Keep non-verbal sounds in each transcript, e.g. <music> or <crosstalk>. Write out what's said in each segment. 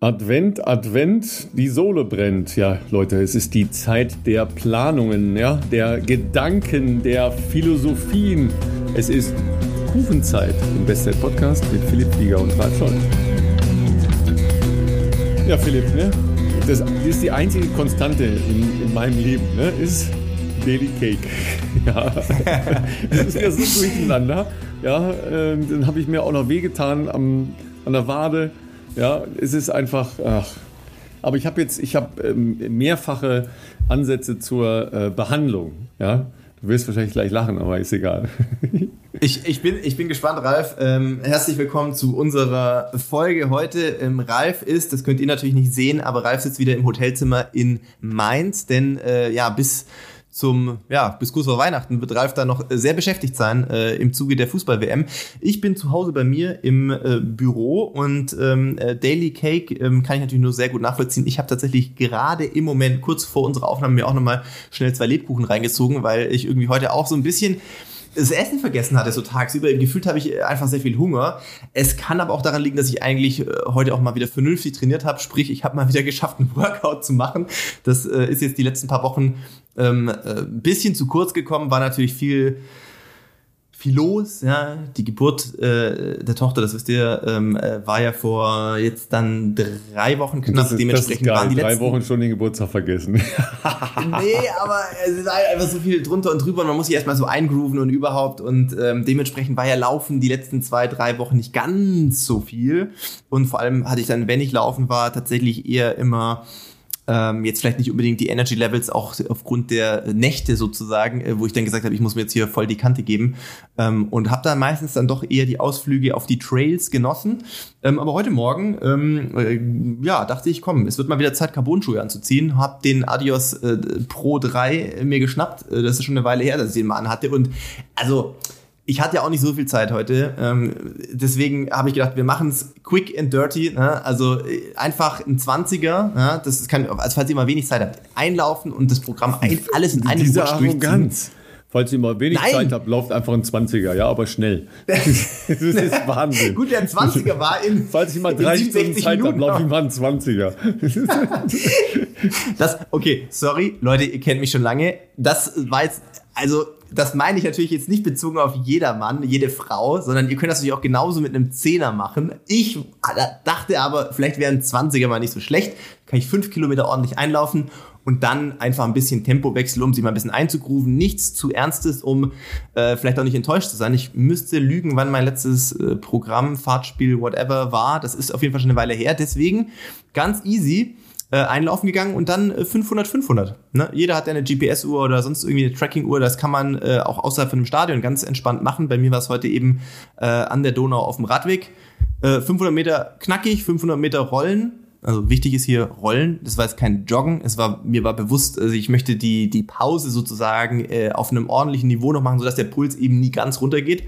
Advent, Advent, die Sohle brennt. Ja, Leute, es ist die Zeit der Planungen, ja, der Gedanken, der Philosophien. Es ist Kufenzeit im Bestzeit Podcast mit Philipp Flieger und Ralf Scholz. Ja, Philipp, ne? Das, ist die einzige Konstante in, in meinem Leben, ne? Ist Daily Cake. <laughs> Ja. Das ist ja so durcheinander. Ja, äh, dann habe ich mir auch noch wehgetan am, an der Wade. Ja, es ist einfach. Ach. Aber ich habe jetzt, ich habe ähm, mehrfache Ansätze zur äh, Behandlung. Ja, du wirst wahrscheinlich gleich lachen, aber ist egal. <laughs> Ich, ich, bin, ich bin gespannt, Ralf. Ähm, herzlich willkommen zu unserer Folge heute. Ähm, Ralf ist, das könnt ihr natürlich nicht sehen, aber Ralf sitzt wieder im Hotelzimmer in Mainz, denn äh, ja, bis zum, ja, bis kurz vor Weihnachten wird Ralf da noch sehr beschäftigt sein äh, im Zuge der Fußball-WM. Ich bin zu Hause bei mir im äh, Büro und ähm, äh, Daily Cake ähm, kann ich natürlich nur sehr gut nachvollziehen. Ich habe tatsächlich gerade im Moment, kurz vor unserer Aufnahme, mir auch nochmal schnell zwei Lebkuchen reingezogen, weil ich irgendwie heute auch so ein bisschen das Essen vergessen hatte, so tagsüber. Gefühlt habe ich einfach sehr viel Hunger. Es kann aber auch daran liegen, dass ich eigentlich äh, heute auch mal wieder vernünftig trainiert habe. Sprich, ich habe mal wieder <laughs> geschafft, einen Workout zu machen. Das äh, ist jetzt die letzten paar Wochen ähm, äh, bisschen zu kurz gekommen, war natürlich viel viel los, ja. Die Geburt äh, der Tochter, das wisst ihr, ähm, äh, war ja vor jetzt dann drei Wochen knapp. Das ist, Dementsprechend das ist waren die drei letzten... Wochen schon den Geburtstag vergessen. <laughs> nee, aber es ist einfach so viel drunter und drüber und man muss sich erstmal so eingrooven und überhaupt und ähm, dementsprechend war ja Laufen die letzten zwei, drei Wochen nicht ganz so viel und vor allem hatte ich dann, wenn ich laufen war, tatsächlich eher immer ähm, jetzt vielleicht nicht unbedingt die Energy Levels, auch aufgrund der Nächte sozusagen, äh, wo ich dann gesagt habe, ich muss mir jetzt hier voll die Kante geben. Ähm, und habe dann meistens dann doch eher die Ausflüge auf die Trails genossen. Ähm, aber heute Morgen, ähm, äh, ja, dachte ich, komm, es wird mal wieder Zeit, Carbon-Schuhe anzuziehen. Hab den Adios äh, Pro 3 mir geschnappt. Äh, das ist schon eine Weile her, dass ich den mal anhatte. Und also ich hatte ja auch nicht so viel Zeit heute. Ähm, deswegen habe ich gedacht, wir machen es quick and dirty. Ne? Also äh, einfach ein 20er. Ne? Das kann, also falls ihr mal wenig Zeit habt, einlaufen und das Programm ein, <laughs> alles in einem Diese Arroganz. Falls ihr mal wenig Nein. Zeit habt, lauft einfach ein 20er, ja, aber schnell. <laughs> das ist Wahnsinn. Gut, der 20er war in. <laughs> Falls ich mal drei Stunden Zeit habe, laufe ich mal ein 20er. das, okay, sorry, Leute, ihr kennt mich schon lange. Das war jetzt, also das meine ich natürlich jetzt nicht bezogen auf jeder Mann, jede Frau, sondern ihr könnt das natürlich auch genauso mit einem Zehner machen. Ich dachte aber, vielleicht wäre ein 20er mal nicht so schlecht. Kann ich fünf Kilometer ordentlich einlaufen und dann einfach ein bisschen Tempo wechseln, um sich mal ein bisschen einzugrooven. Nichts zu Ernstes, um äh, vielleicht auch nicht enttäuscht zu sein. Ich müsste lügen, wann mein letztes äh, Programm, Fahrtspiel, whatever war. Das ist auf jeden Fall schon eine Weile her. Deswegen ganz easy äh, einlaufen gegangen und dann äh, 500, 500. Ne? Jeder hat eine GPS-Uhr oder sonst irgendwie eine Tracking-Uhr. Das kann man äh, auch außerhalb von dem Stadion ganz entspannt machen. Bei mir war es heute eben äh, an der Donau auf dem Radweg. Äh, 500 Meter knackig, 500 Meter rollen. Also wichtig ist hier Rollen. Das war jetzt kein Joggen. Es war mir war bewusst, also ich möchte die die Pause sozusagen äh, auf einem ordentlichen Niveau noch machen, sodass der Puls eben nie ganz runtergeht.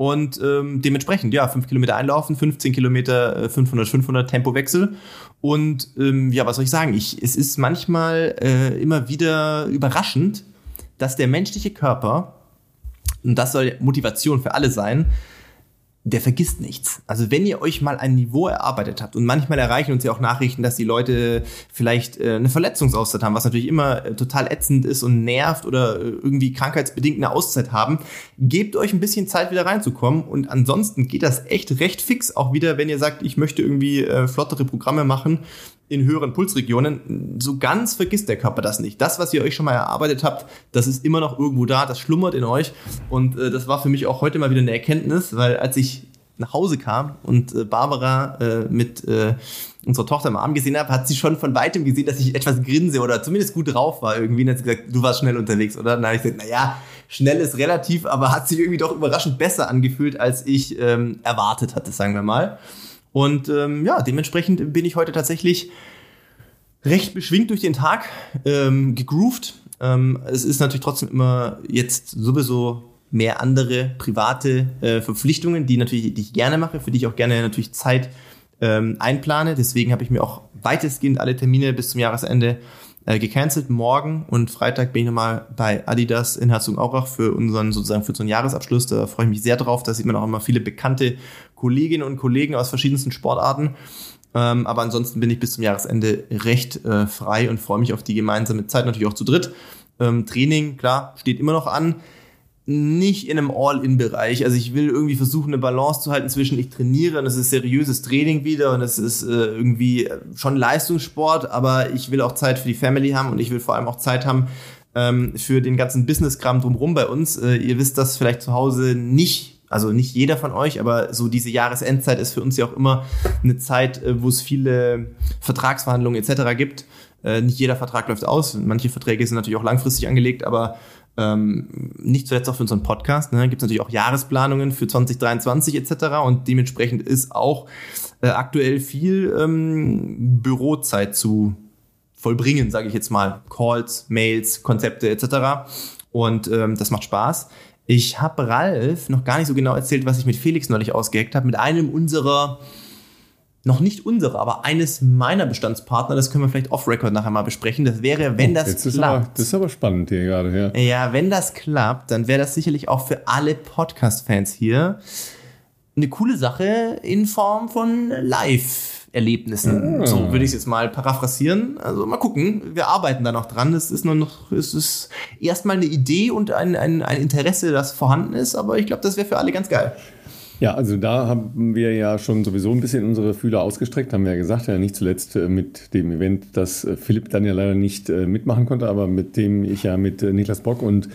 Und ähm, dementsprechend, ja, 5 Kilometer einlaufen, 15 Kilometer, 500, äh, 500 Tempowechsel. Und ähm, ja, was soll ich sagen? Ich, es ist manchmal äh, immer wieder überraschend, dass der menschliche Körper, und das soll Motivation für alle sein, der vergisst nichts. Also wenn ihr euch mal ein Niveau erarbeitet habt und manchmal erreichen uns ja auch Nachrichten, dass die Leute vielleicht äh, eine Verletzungsauszeit haben, was natürlich immer äh, total ätzend ist und nervt oder äh, irgendwie krankheitsbedingt eine Auszeit haben, gebt euch ein bisschen Zeit wieder reinzukommen und ansonsten geht das echt recht fix, auch wieder, wenn ihr sagt, ich möchte irgendwie äh, flottere Programme machen, in höheren Pulsregionen, so ganz vergisst der Körper das nicht. Das, was ihr euch schon mal erarbeitet habt, das ist immer noch irgendwo da, das schlummert in euch. Und äh, das war für mich auch heute mal wieder eine Erkenntnis, weil als ich nach Hause kam und äh, Barbara äh, mit äh, unserer Tochter im Arm gesehen habe, hat sie schon von weitem gesehen, dass ich etwas grinse oder zumindest gut drauf war irgendwie. Und hat sie gesagt, du warst schnell unterwegs, oder? Dann habe ich gesagt, naja, schnell ist relativ, aber hat sich irgendwie doch überraschend besser angefühlt, als ich ähm, erwartet hatte, sagen wir mal. Und ähm, ja, dementsprechend bin ich heute tatsächlich recht beschwingt durch den Tag, ähm, gegroovt. Ähm, es ist natürlich trotzdem immer jetzt sowieso mehr andere private äh, Verpflichtungen, die natürlich, die ich gerne mache, für die ich auch gerne natürlich Zeit ähm, einplane. Deswegen habe ich mir auch weitestgehend alle Termine bis zum Jahresende äh, gecancelt. Morgen und Freitag bin ich nochmal bei Adidas in Herzogenaurach für unseren sozusagen für so einen Jahresabschluss. Da freue ich mich sehr drauf. Da sieht man auch immer viele bekannte Kolleginnen und Kollegen aus verschiedensten Sportarten. Ähm, aber ansonsten bin ich bis zum Jahresende recht äh, frei und freue mich auf die gemeinsame Zeit, natürlich auch zu dritt. Ähm, Training, klar, steht immer noch an. Nicht in einem All-In-Bereich. Also ich will irgendwie versuchen, eine Balance zu halten zwischen ich trainiere und es ist seriöses Training wieder und es ist äh, irgendwie schon Leistungssport, aber ich will auch Zeit für die Family haben und ich will vor allem auch Zeit haben ähm, für den ganzen Business-Kram drumherum bei uns. Äh, ihr wisst das vielleicht zu Hause nicht also nicht jeder von euch, aber so diese Jahresendzeit ist für uns ja auch immer eine Zeit, äh, wo es viele Vertragsverhandlungen etc. gibt. Äh, nicht jeder Vertrag läuft aus. Manche Verträge sind natürlich auch langfristig angelegt, aber ähm, nicht zuletzt auch für unseren Podcast. Ne, gibt es natürlich auch Jahresplanungen für 2023 etc. Und dementsprechend ist auch äh, aktuell viel ähm, Bürozeit zu vollbringen, sage ich jetzt mal. Calls, Mails, Konzepte etc. Und ähm, das macht Spaß. Ich habe Ralf noch gar nicht so genau erzählt, was ich mit Felix neulich ausgeheckt habe. Mit einem unserer, noch nicht unserer, aber eines meiner Bestandspartner. Das können wir vielleicht off-Record nachher mal besprechen. Das wäre, wenn oh, das klappt. Ist aber, das ist aber spannend hier gerade, ja. Ja, wenn das klappt, dann wäre das sicherlich auch für alle Podcast-Fans hier eine coole Sache in Form von Live. Erlebnissen. Ah. So würde ich es jetzt mal paraphrasieren. Also mal gucken. Wir arbeiten da noch dran. Es ist nur noch, es ist erstmal eine Idee und ein, ein, ein Interesse, das vorhanden ist, aber ich glaube, das wäre für alle ganz geil. Ja, also da haben wir ja schon sowieso ein bisschen unsere Fühler ausgestreckt, haben wir ja gesagt, ja nicht zuletzt äh, mit dem Event, das äh, Philipp dann ja leider nicht äh, mitmachen konnte, aber mit dem ich ja mit Niklas Bock und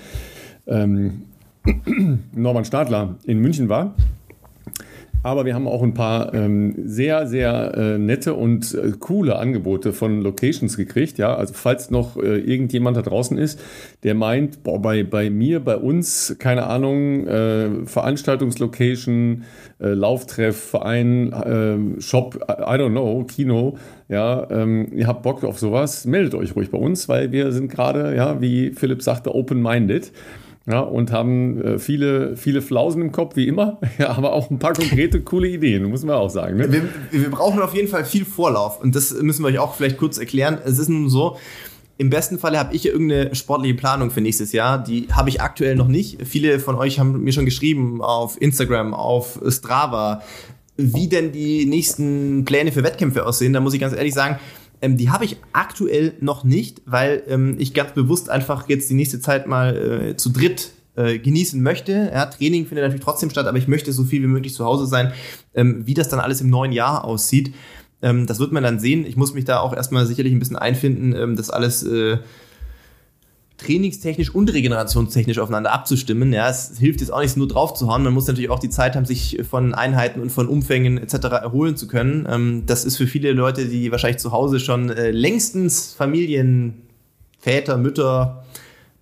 ähm, <clears throat> Norman Stadler in München war. Aber wir haben auch ein paar ähm, sehr, sehr äh, nette und äh, coole Angebote von Locations gekriegt. Ja, also falls noch äh, irgendjemand da draußen ist, der meint, boah, bei, bei mir, bei uns, keine Ahnung, äh, Veranstaltungslocation, äh, Lauftreff, Verein, äh, Shop, I don't know, Kino, ja, ähm, ihr habt Bock auf sowas, meldet euch ruhig bei uns, weil wir sind gerade, ja, wie Philipp sagte, open-minded ja, und haben äh, viele, viele Flausen im Kopf, wie immer, <laughs> ja, aber auch ein paar konkrete, coole Ideen, muss man auch sagen. Ne? Wir, wir brauchen auf jeden Fall viel Vorlauf und das müssen wir euch auch vielleicht kurz erklären. Es ist nun so, im besten Falle habe ich irgendeine sportliche Planung für nächstes Jahr. Die habe ich aktuell noch nicht. Viele von euch haben mir schon geschrieben auf Instagram, auf Strava, wie denn die nächsten Pläne für Wettkämpfe aussehen. Da muss ich ganz ehrlich sagen, ähm, die habe ich aktuell noch nicht, weil ähm, ich ganz bewusst einfach jetzt die nächste Zeit mal äh, zu dritt äh, genießen möchte. Ja, Training findet natürlich trotzdem statt, aber ich möchte so viel wie möglich zu Hause sein. Ähm, wie das dann alles im neuen Jahr aussieht, ähm, das wird man dann sehen. Ich muss mich da auch erstmal sicherlich ein bisschen einfinden, ähm, das alles äh, trainingstechnisch und regenerationstechnisch aufeinander abzustimmen. Ja, es hilft jetzt auch nicht nur drauf zu hauen. Man muss natürlich auch die Zeit haben, sich von Einheiten und von Umfängen etc. erholen zu können. Ähm, das ist für viele Leute, die wahrscheinlich zu Hause schon äh, längstens Familien, Väter, Mütter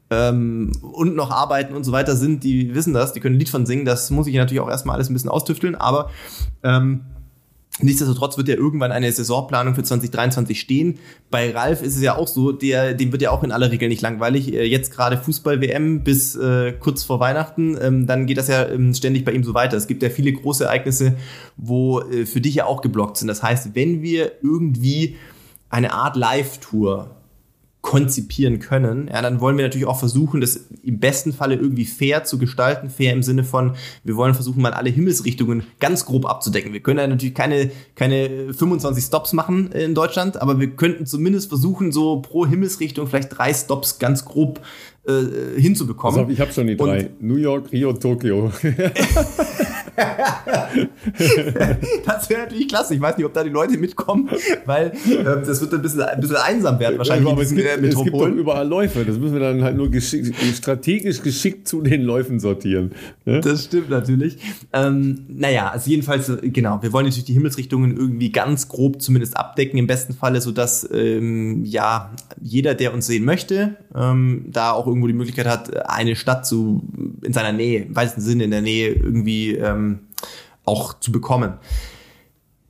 ähm, und noch arbeiten und so weiter sind, die wissen das, die können ein Lied von singen. Das muss ich natürlich auch erstmal alles ein bisschen austüfteln, aber ähm, Nichtsdestotrotz wird ja irgendwann eine Saisonplanung für 2023 stehen. Bei Ralf ist es ja auch so, der, dem wird ja auch in aller Regel nicht langweilig. Äh, jetzt gerade Fußball-WM bis äh, kurz vor Weihnachten, ähm, dann geht das ja ähm, ständig bei ihm so weiter. Es gibt ja viele große Ereignisse, wo äh, für dich ja auch geblockt sind. Das heißt, wenn wir irgendwie eine Art Live-Tour konzipieren können, ja, dann wollen wir natürlich auch versuchen, das im besten Falle irgendwie fair zu gestalten. Fair im Sinne von, wir wollen versuchen, mal alle Himmelsrichtungen ganz grob abzudecken. Wir können ja natürlich keine, keine 25 Stops machen in Deutschland, aber wir könnten zumindest versuchen, so pro Himmelsrichtung vielleicht drei Stops ganz grob äh, hinzubekommen. Also, ich habe schon die drei. Und New York, Rio, Tokio. <laughs> <laughs> <laughs> das wäre natürlich klasse. Ich weiß nicht, ob da die Leute mitkommen, weil äh, das wird ein bisschen, ein bisschen einsam werden wahrscheinlich. Ja, aber es gibt, äh, es gibt doch überall Läufe. Das müssen wir dann halt nur geschick, strategisch geschickt zu den Läufen sortieren. Ne? Das stimmt natürlich. Ähm, naja, also jedenfalls, äh, genau, wir wollen natürlich die Himmelsrichtungen irgendwie ganz grob zumindest abdecken, im besten Falle, sodass ähm, ja jeder, der uns sehen möchte, ähm, da auch irgendwo die Möglichkeit hat, eine Stadt zu in seiner Nähe, im weitesten Sinne in der Nähe irgendwie ähm, auch zu bekommen.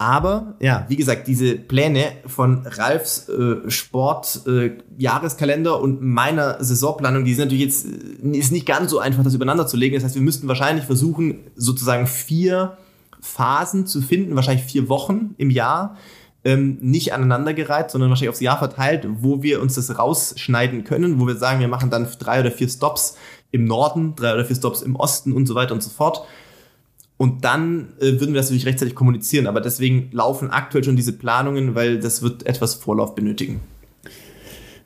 Aber ja, wie gesagt, diese Pläne von Ralfs äh, Sport-Jahreskalender äh, und meiner Saisonplanung, die sind natürlich jetzt äh, ist nicht ganz so einfach, das übereinander zu legen. Das heißt, wir müssten wahrscheinlich versuchen, sozusagen vier Phasen zu finden, wahrscheinlich vier Wochen im Jahr, ähm, nicht aneinandergereiht, sondern wahrscheinlich aufs Jahr verteilt, wo wir uns das rausschneiden können, wo wir sagen, wir machen dann drei oder vier Stops im Norden, drei oder vier Stops im Osten und so weiter und so fort Und dann äh, würden wir das natürlich rechtzeitig kommunizieren. Aber deswegen laufen aktuell schon diese Planungen, weil das wird etwas Vorlauf benötigen.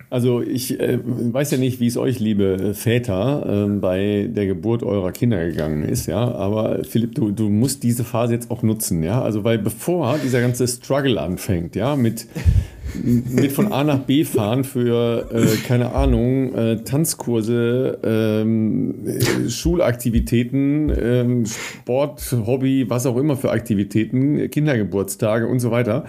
Also ich äh, weiß ja nicht, wie es euch, liebe Väter, äh, bei der Geburt eurer Kinder gegangen ist, ja. Aber Philipp, du, du musst diese Phase jetzt auch nutzen, ja. Also weil bevor dieser ganze Struggle anfängt, ja, mit, mit von A nach B fahren für, äh, keine Ahnung, äh, Tanzkurse, ähm, Schulaktivitäten, ähm, Sport, Hobby, was auch immer für Aktivitäten, Kindergeburtstage und so weiter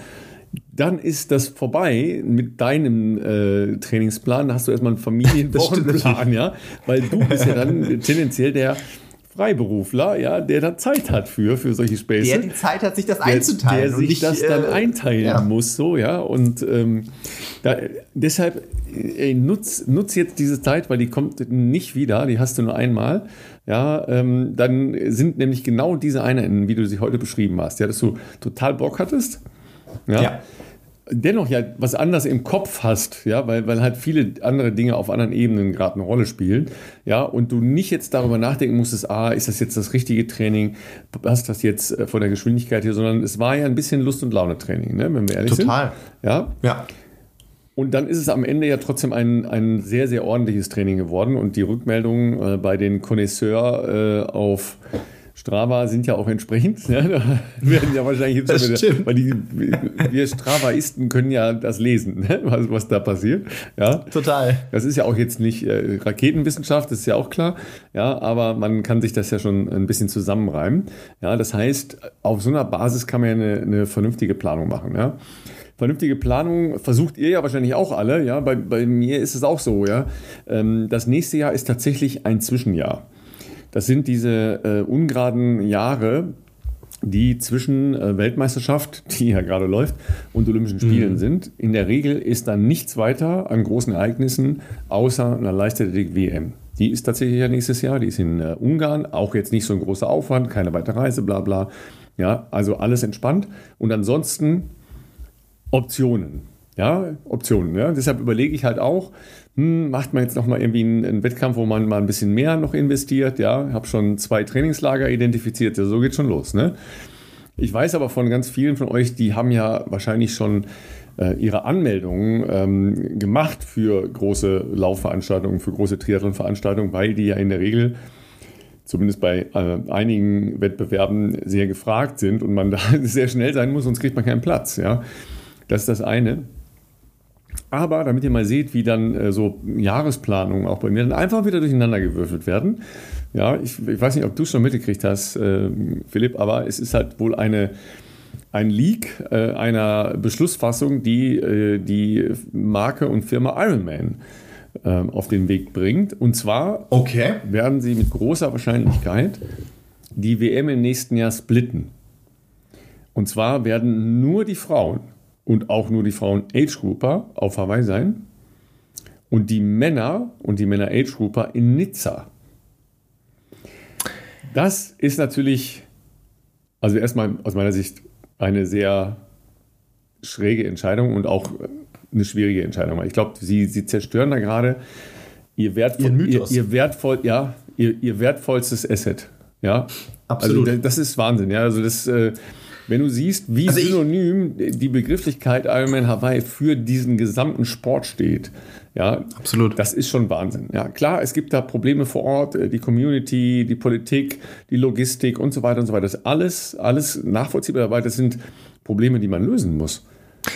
dann ist das vorbei mit deinem äh, Trainingsplan. Da hast du erstmal einen Familienwochenplan, <laughs> ja, weil du bist ja dann tendenziell der Freiberufler, ja, der da Zeit hat für, für solche Späße. Der die Zeit hat, sich das einzuteilen. Der, der sich nicht, das dann äh, einteilen ja. muss, so, ja. Und ähm, da, deshalb, ey, nutz, nutz jetzt diese Zeit, weil die kommt nicht wieder, die hast du nur einmal. Ja, ähm, dann sind nämlich genau diese Einheiten, wie du sie heute beschrieben hast, ja, dass du total Bock hattest ja. ja. Dennoch ja was anderes im Kopf hast, ja, weil, weil halt viele andere Dinge auf anderen Ebenen gerade eine Rolle spielen, ja, und du nicht jetzt darüber nachdenken musstest, ah, ist das jetzt das richtige Training, passt das jetzt äh, von der Geschwindigkeit hier, sondern es war ja ein bisschen Lust- und Laune-Training, ne, wenn wir ehrlich Total. sind. Total. Ja. Ja. Und dann ist es am Ende ja trotzdem ein, ein sehr, sehr ordentliches Training geworden und die Rückmeldungen äh, bei den Connoisseurs äh, auf Strava sind ja auch entsprechend. Ja, da werden ja wahrscheinlich jetzt das wieder, weil die, wir Stravaisten können ja das lesen, ne, was, was da passiert. Ja, total. Das ist ja auch jetzt nicht äh, Raketenwissenschaft, das ist ja auch klar. Ja, aber man kann sich das ja schon ein bisschen zusammenreimen. Ja, das heißt, auf so einer Basis kann man ja eine, eine vernünftige Planung machen. Ja vernünftige Planung versucht ihr ja wahrscheinlich auch alle. Ja, bei, bei mir ist es auch so. Ja, ähm, das nächste Jahr ist tatsächlich ein Zwischenjahr. Das sind diese äh, ungeraden Jahre, die zwischen äh, Weltmeisterschaft, die ja gerade läuft, und Olympischen Spielen mhm. sind. In der Regel ist dann nichts weiter an großen Ereignissen außer einer Leichtathletik-WM. Die ist tatsächlich ja nächstes Jahr, die ist in äh, Ungarn, auch jetzt nicht so ein großer Aufwand, keine weitere Reise, bla bla. Ja, also alles entspannt. Und ansonsten Optionen. Ja, Optionen. Ja. Deshalb überlege ich halt auch, hm, macht man jetzt noch mal irgendwie einen, einen, Wettkampf, wo man mal ein bisschen mehr noch investiert. Ja, habe schon zwei Trainingslager identifiziert. Ja, so geht schon los. Ne? Ich weiß aber von ganz vielen von euch, die haben ja wahrscheinlich schon äh, ihre Anmeldungen ähm, gemacht für große Laufveranstaltungen, für große Triathlon-Veranstaltungen, weil die ja in der Regel zumindest bei äh, einigen Wettbewerben sehr gefragt sind und man <laughs> da sehr schnell sein muss, sonst kriegt man keinen Platz. Ja, das ist das eine. Aber damit ihr mal seht, wie dann äh, so Jahresplanungen auch bei mir dann einfach wieder durcheinander gewürfelt werden. Ja, ich, ich weiß nicht, ob du es schon mitgekriegt hast, äh, Philipp, aber es ist halt wohl eine, ein Leak äh, einer Beschlussfassung, die äh, die Marke und Firma Ironman ähm, auf den Weg bringt. Und zwar okay. werden sie mit großer Wahrscheinlichkeit die WM im nächsten Jahr splitten. Und zwar werden nur die Frauen und auch nur die Frauen Age Grouper auf Hawaii sein und die Männer und die Männer Age Grouper in Nizza. Das ist natürlich, also erstmal aus meiner Sicht eine sehr schräge Entscheidung und auch eine schwierige Entscheidung. Ich glaube, sie, sie zerstören da gerade ihr, wertvoll, ihr, ihr, wertvoll, ja, ihr, ihr wertvollstes Asset. Ja, absolut. Also das ist Wahnsinn. Ja, also das, äh, wenn du siehst, wie also synonym die Begrifflichkeit Ironman Hawaii für diesen gesamten Sport steht, ja, absolut. Das ist schon Wahnsinn. Ja, klar, es gibt da Probleme vor Ort, äh, die Community, die Politik, die Logistik und so weiter und so weiter. Das ist alles, alles nachvollziehbar, aber das sind Probleme, die man lösen muss.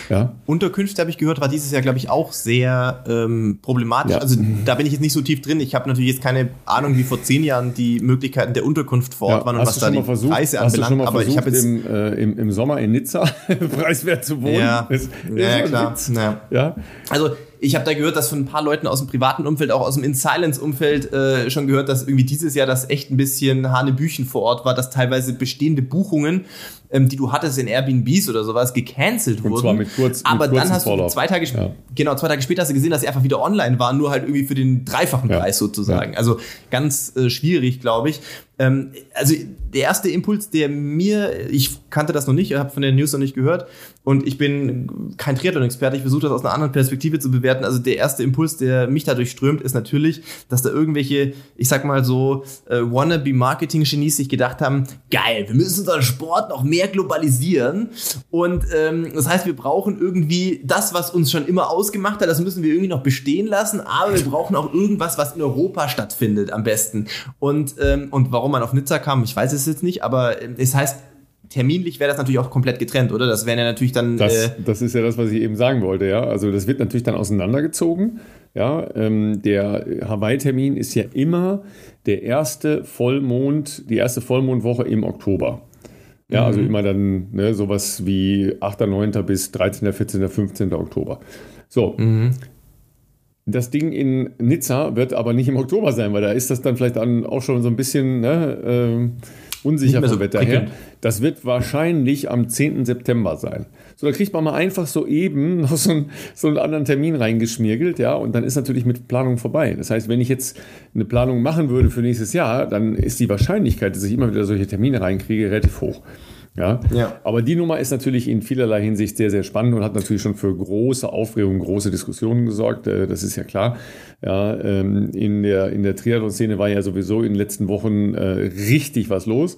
Ja. Unterkünfte, habe ich gehört, war dieses Jahr, glaube ich, auch sehr ähm, problematisch. Ja. Also da bin ich jetzt nicht so tief drin. Ich habe natürlich jetzt keine Ahnung, wie vor zehn Jahren die Möglichkeiten der Unterkunft vor Ort ja, waren und was da die versucht, Preise anbelangt. aber ich habe jetzt im, äh, im, im, Sommer in Nizza <laughs> preiswert zu wohnen. Ja, das ja, klar. Ja. Also ich habe da gehört, dass von ein paar Leuten aus dem privaten Umfeld, auch aus dem In-Silence-Umfeld äh, schon gehört, dass irgendwie dieses Jahr das echt ein bisschen Hanebüchen vor Ort war, dass teilweise bestehende Buchungen, ähm, die du hattest in Airbnbs oder sowas, gecancelt Und wurden. Zwar mit kurz, Aber mit dann hast du zwei Tage, ja. genau, zwei Tage später hast du gesehen, dass sie einfach wieder online waren, nur halt irgendwie für den dreifachen ja. Preis sozusagen. Ja. Also ganz äh, schwierig, glaube ich. Ähm, also der erste Impuls, der mir, ich kannte das noch nicht, habe von der News noch nicht gehört und ich bin kein Triathlon-Experte, ich versuche das aus einer anderen Perspektive zu bewerten. Also der erste Impuls, der mich dadurch strömt, ist natürlich, dass da irgendwelche, ich sag mal so, äh, wannabe-Marketing-Genies sich gedacht haben, geil, wir müssen unseren Sport noch mehr globalisieren und ähm, das heißt, wir brauchen irgendwie das, was uns schon immer ausgemacht hat, das müssen wir irgendwie noch bestehen lassen, aber wir brauchen auch irgendwas, was in Europa stattfindet am besten. Und, ähm, und warum man auf Nizza kam, ich weiß es jetzt nicht, aber äh, es heißt, terminlich wäre das natürlich auch komplett getrennt, oder? Das wären ja natürlich dann. Das, äh das ist ja das, was ich eben sagen wollte, ja. Also das wird natürlich dann auseinandergezogen. Ja, ähm, der Hawaii-Termin ist ja immer der erste Vollmond, die erste Vollmondwoche im Oktober. Ja, also mhm. immer dann ne, sowas wie 8., 9. bis 13., 14., 15. Oktober. So. Mhm. Das Ding in Nizza wird aber nicht im Oktober sein, weil da ist das dann vielleicht dann auch schon so ein bisschen ne, äh, unsicher vom so Wetter her. Das wird wahrscheinlich am 10. September sein. So, da kriegt man mal einfach so eben <laughs> noch so, ein, so einen anderen Termin reingeschmirgelt, ja, und dann ist natürlich mit Planung vorbei. Das heißt, wenn ich jetzt eine Planung machen würde für nächstes Jahr, dann ist die Wahrscheinlichkeit, dass ich immer wieder solche Termine reinkriege, relativ hoch. Ja? ja. Aber die Nummer ist natürlich in vielerlei Hinsicht sehr, sehr spannend und hat natürlich schon für große Aufregung, große Diskussionen gesorgt. Äh, das ist ja klar. Ja, ähm, in der, in der Triathlon-Szene war ja sowieso in den letzten Wochen äh, richtig was los.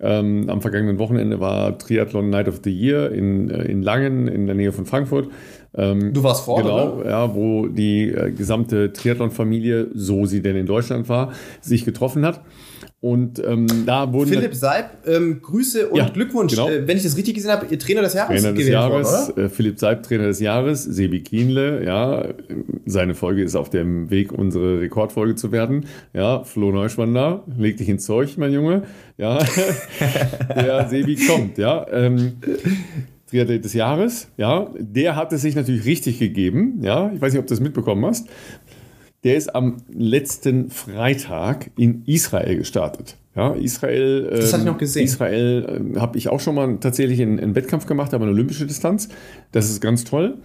Ähm, am vergangenen Wochenende war Triathlon Night of the Year in, äh, in Langen in der Nähe von Frankfurt. Ähm, du warst vor, Genau, oder? ja, wo die gesamte Triathlon-Familie, so sie denn in Deutschland war, sich getroffen hat. Und ähm, da wurden. Philipp Seib, ähm, Grüße und ja, Glückwunsch. Genau. Äh, wenn ich das richtig gesehen habe, Trainer des Jahres. Trainer des Jahres. Worden, äh, Philipp Seib, Trainer des Jahres. Sebi Kienle, ja. Seine Folge ist auf dem Weg, unsere Rekordfolge zu werden. Ja, Flo Neuschwander, leg dich ins Zeug, mein Junge. Ja, <laughs> der Sebi kommt, ja. Ähm, Triathlet des Jahres, ja. Der hat es sich natürlich richtig gegeben, ja. Ich weiß nicht, ob du das mitbekommen hast. Der ist am letzten Freitag in Israel gestartet. Ja, Israel. Das ähm, habe ich noch gesehen. Israel äh, habe ich auch schon mal tatsächlich einen, einen, Wettkampf gemacht, aber eine olympische Distanz. Das ist ganz toll.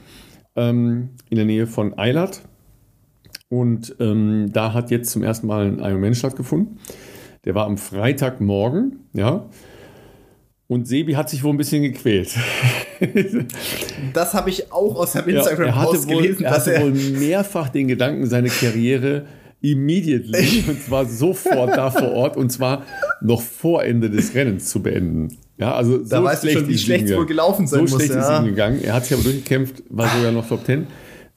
Ähm, in der Nähe von Eilat. Und ähm, da hat jetzt zum ersten Mal ein Ironman stattgefunden. Der war am Freitagmorgen, ja. Und Sebi hat sich wohl ein bisschen gequält. <laughs> <laughs> das habe ich auch aus dem Instagram-Post ja, gelesen. Er hatte wohl mehrfach den Gedanken, seine Karriere immediately, und zwar sofort da vor Ort, und zwar noch vor Ende des Rennens zu beenden. Ja, also da so weißt du schon, wie schlecht es wohl gelaufen sein so muss. So schlecht ja. ist ihm gegangen. Er hat sich aber durchgekämpft, war sogar noch Top 10.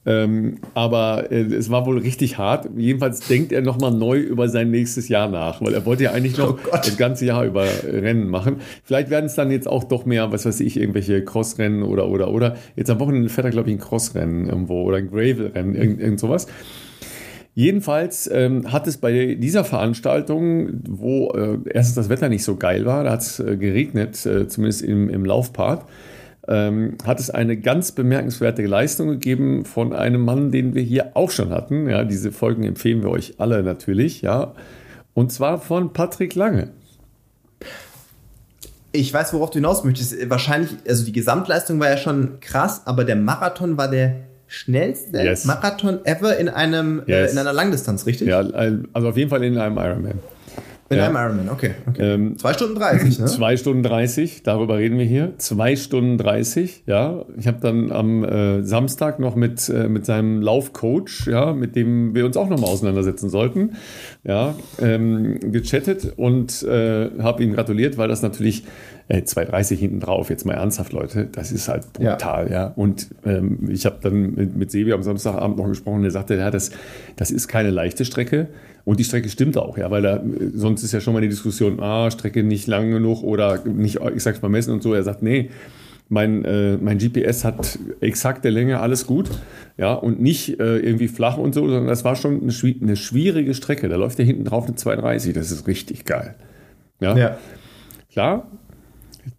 Ähm, aber äh, es war wohl richtig hart. Jedenfalls denkt er nochmal neu über sein nächstes Jahr nach, weil er wollte ja eigentlich noch oh das ganze Jahr über Rennen machen. Vielleicht werden es dann jetzt auch doch mehr, was weiß ich, irgendwelche Crossrennen oder, oder, oder. Jetzt am Wochenende fährt er, glaube ich, ein Crossrennen irgendwo oder ein Gravel-Rennen, irgend, irgend sowas. Jedenfalls ähm, hat es bei dieser Veranstaltung, wo äh, erstens das Wetter nicht so geil war, da hat es äh, geregnet, äh, zumindest im, im Laufpart, ähm, hat es eine ganz bemerkenswerte Leistung gegeben von einem Mann, den wir hier auch schon hatten. Ja, diese Folgen empfehlen wir euch alle natürlich, ja. Und zwar von Patrick Lange. Ich weiß, worauf du hinaus möchtest. Wahrscheinlich, also die Gesamtleistung war ja schon krass, aber der Marathon war der schnellste yes. Marathon ever in einem yes. äh, in einer Langdistanz, richtig? Ja, also auf jeden Fall in einem Ironman. In ja. einem Ironman, okay. okay. Ähm, zwei Stunden 30, ne? Zwei Stunden 30, darüber reden wir hier. Zwei Stunden 30, ja. Ich habe dann am äh, Samstag noch mit, äh, mit seinem Laufcoach, ja, mit dem wir uns auch nochmal auseinandersetzen sollten, ja, ähm, gechattet und äh, habe ihm gratuliert, weil das natürlich äh, 2,30 hinten drauf, jetzt mal ernsthaft, Leute, das ist halt brutal, ja. ja. Und ähm, ich habe dann mit, mit Sebi am Samstagabend noch gesprochen, der sagte, ja, das, das ist keine leichte Strecke. Und die Strecke stimmt auch, ja, weil da, sonst ist ja schon mal die Diskussion, ah, Strecke nicht lang genug oder nicht, ich sag's mal messen und so. Er sagt, nee, mein, äh, mein GPS hat exakte Länge, alles gut, ja, und nicht äh, irgendwie flach und so, sondern das war schon eine, eine schwierige Strecke. Da läuft ja hinten drauf eine 230, das ist richtig geil. Ja. ja. Klar,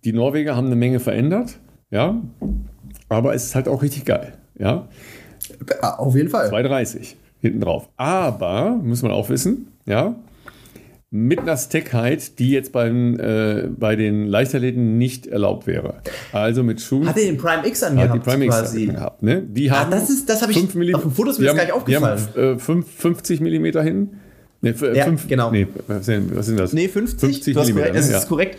die Norweger haben eine Menge verändert, ja, aber es ist halt auch richtig geil, ja. Auf jeden Fall. 230 hinten drauf. Aber, muss man auch wissen, ja, mit einer Stackheit, die jetzt beim, äh, bei den Leichtathleten nicht erlaubt wäre. Also mit Schuhen. Hat er den Prime X angehabt? Hat die Prime X quasi. gehabt, ne? Die ah, haben ah, das ist, das habe ich auf den Fotos mir das gar nicht aufgefallen. Die haben äh, 5, 50 mm hin. Nee, ja, fünf, genau. Nee, was sind, das? Nee, 50. 50 du Millimeter, das ne? ist korrekt.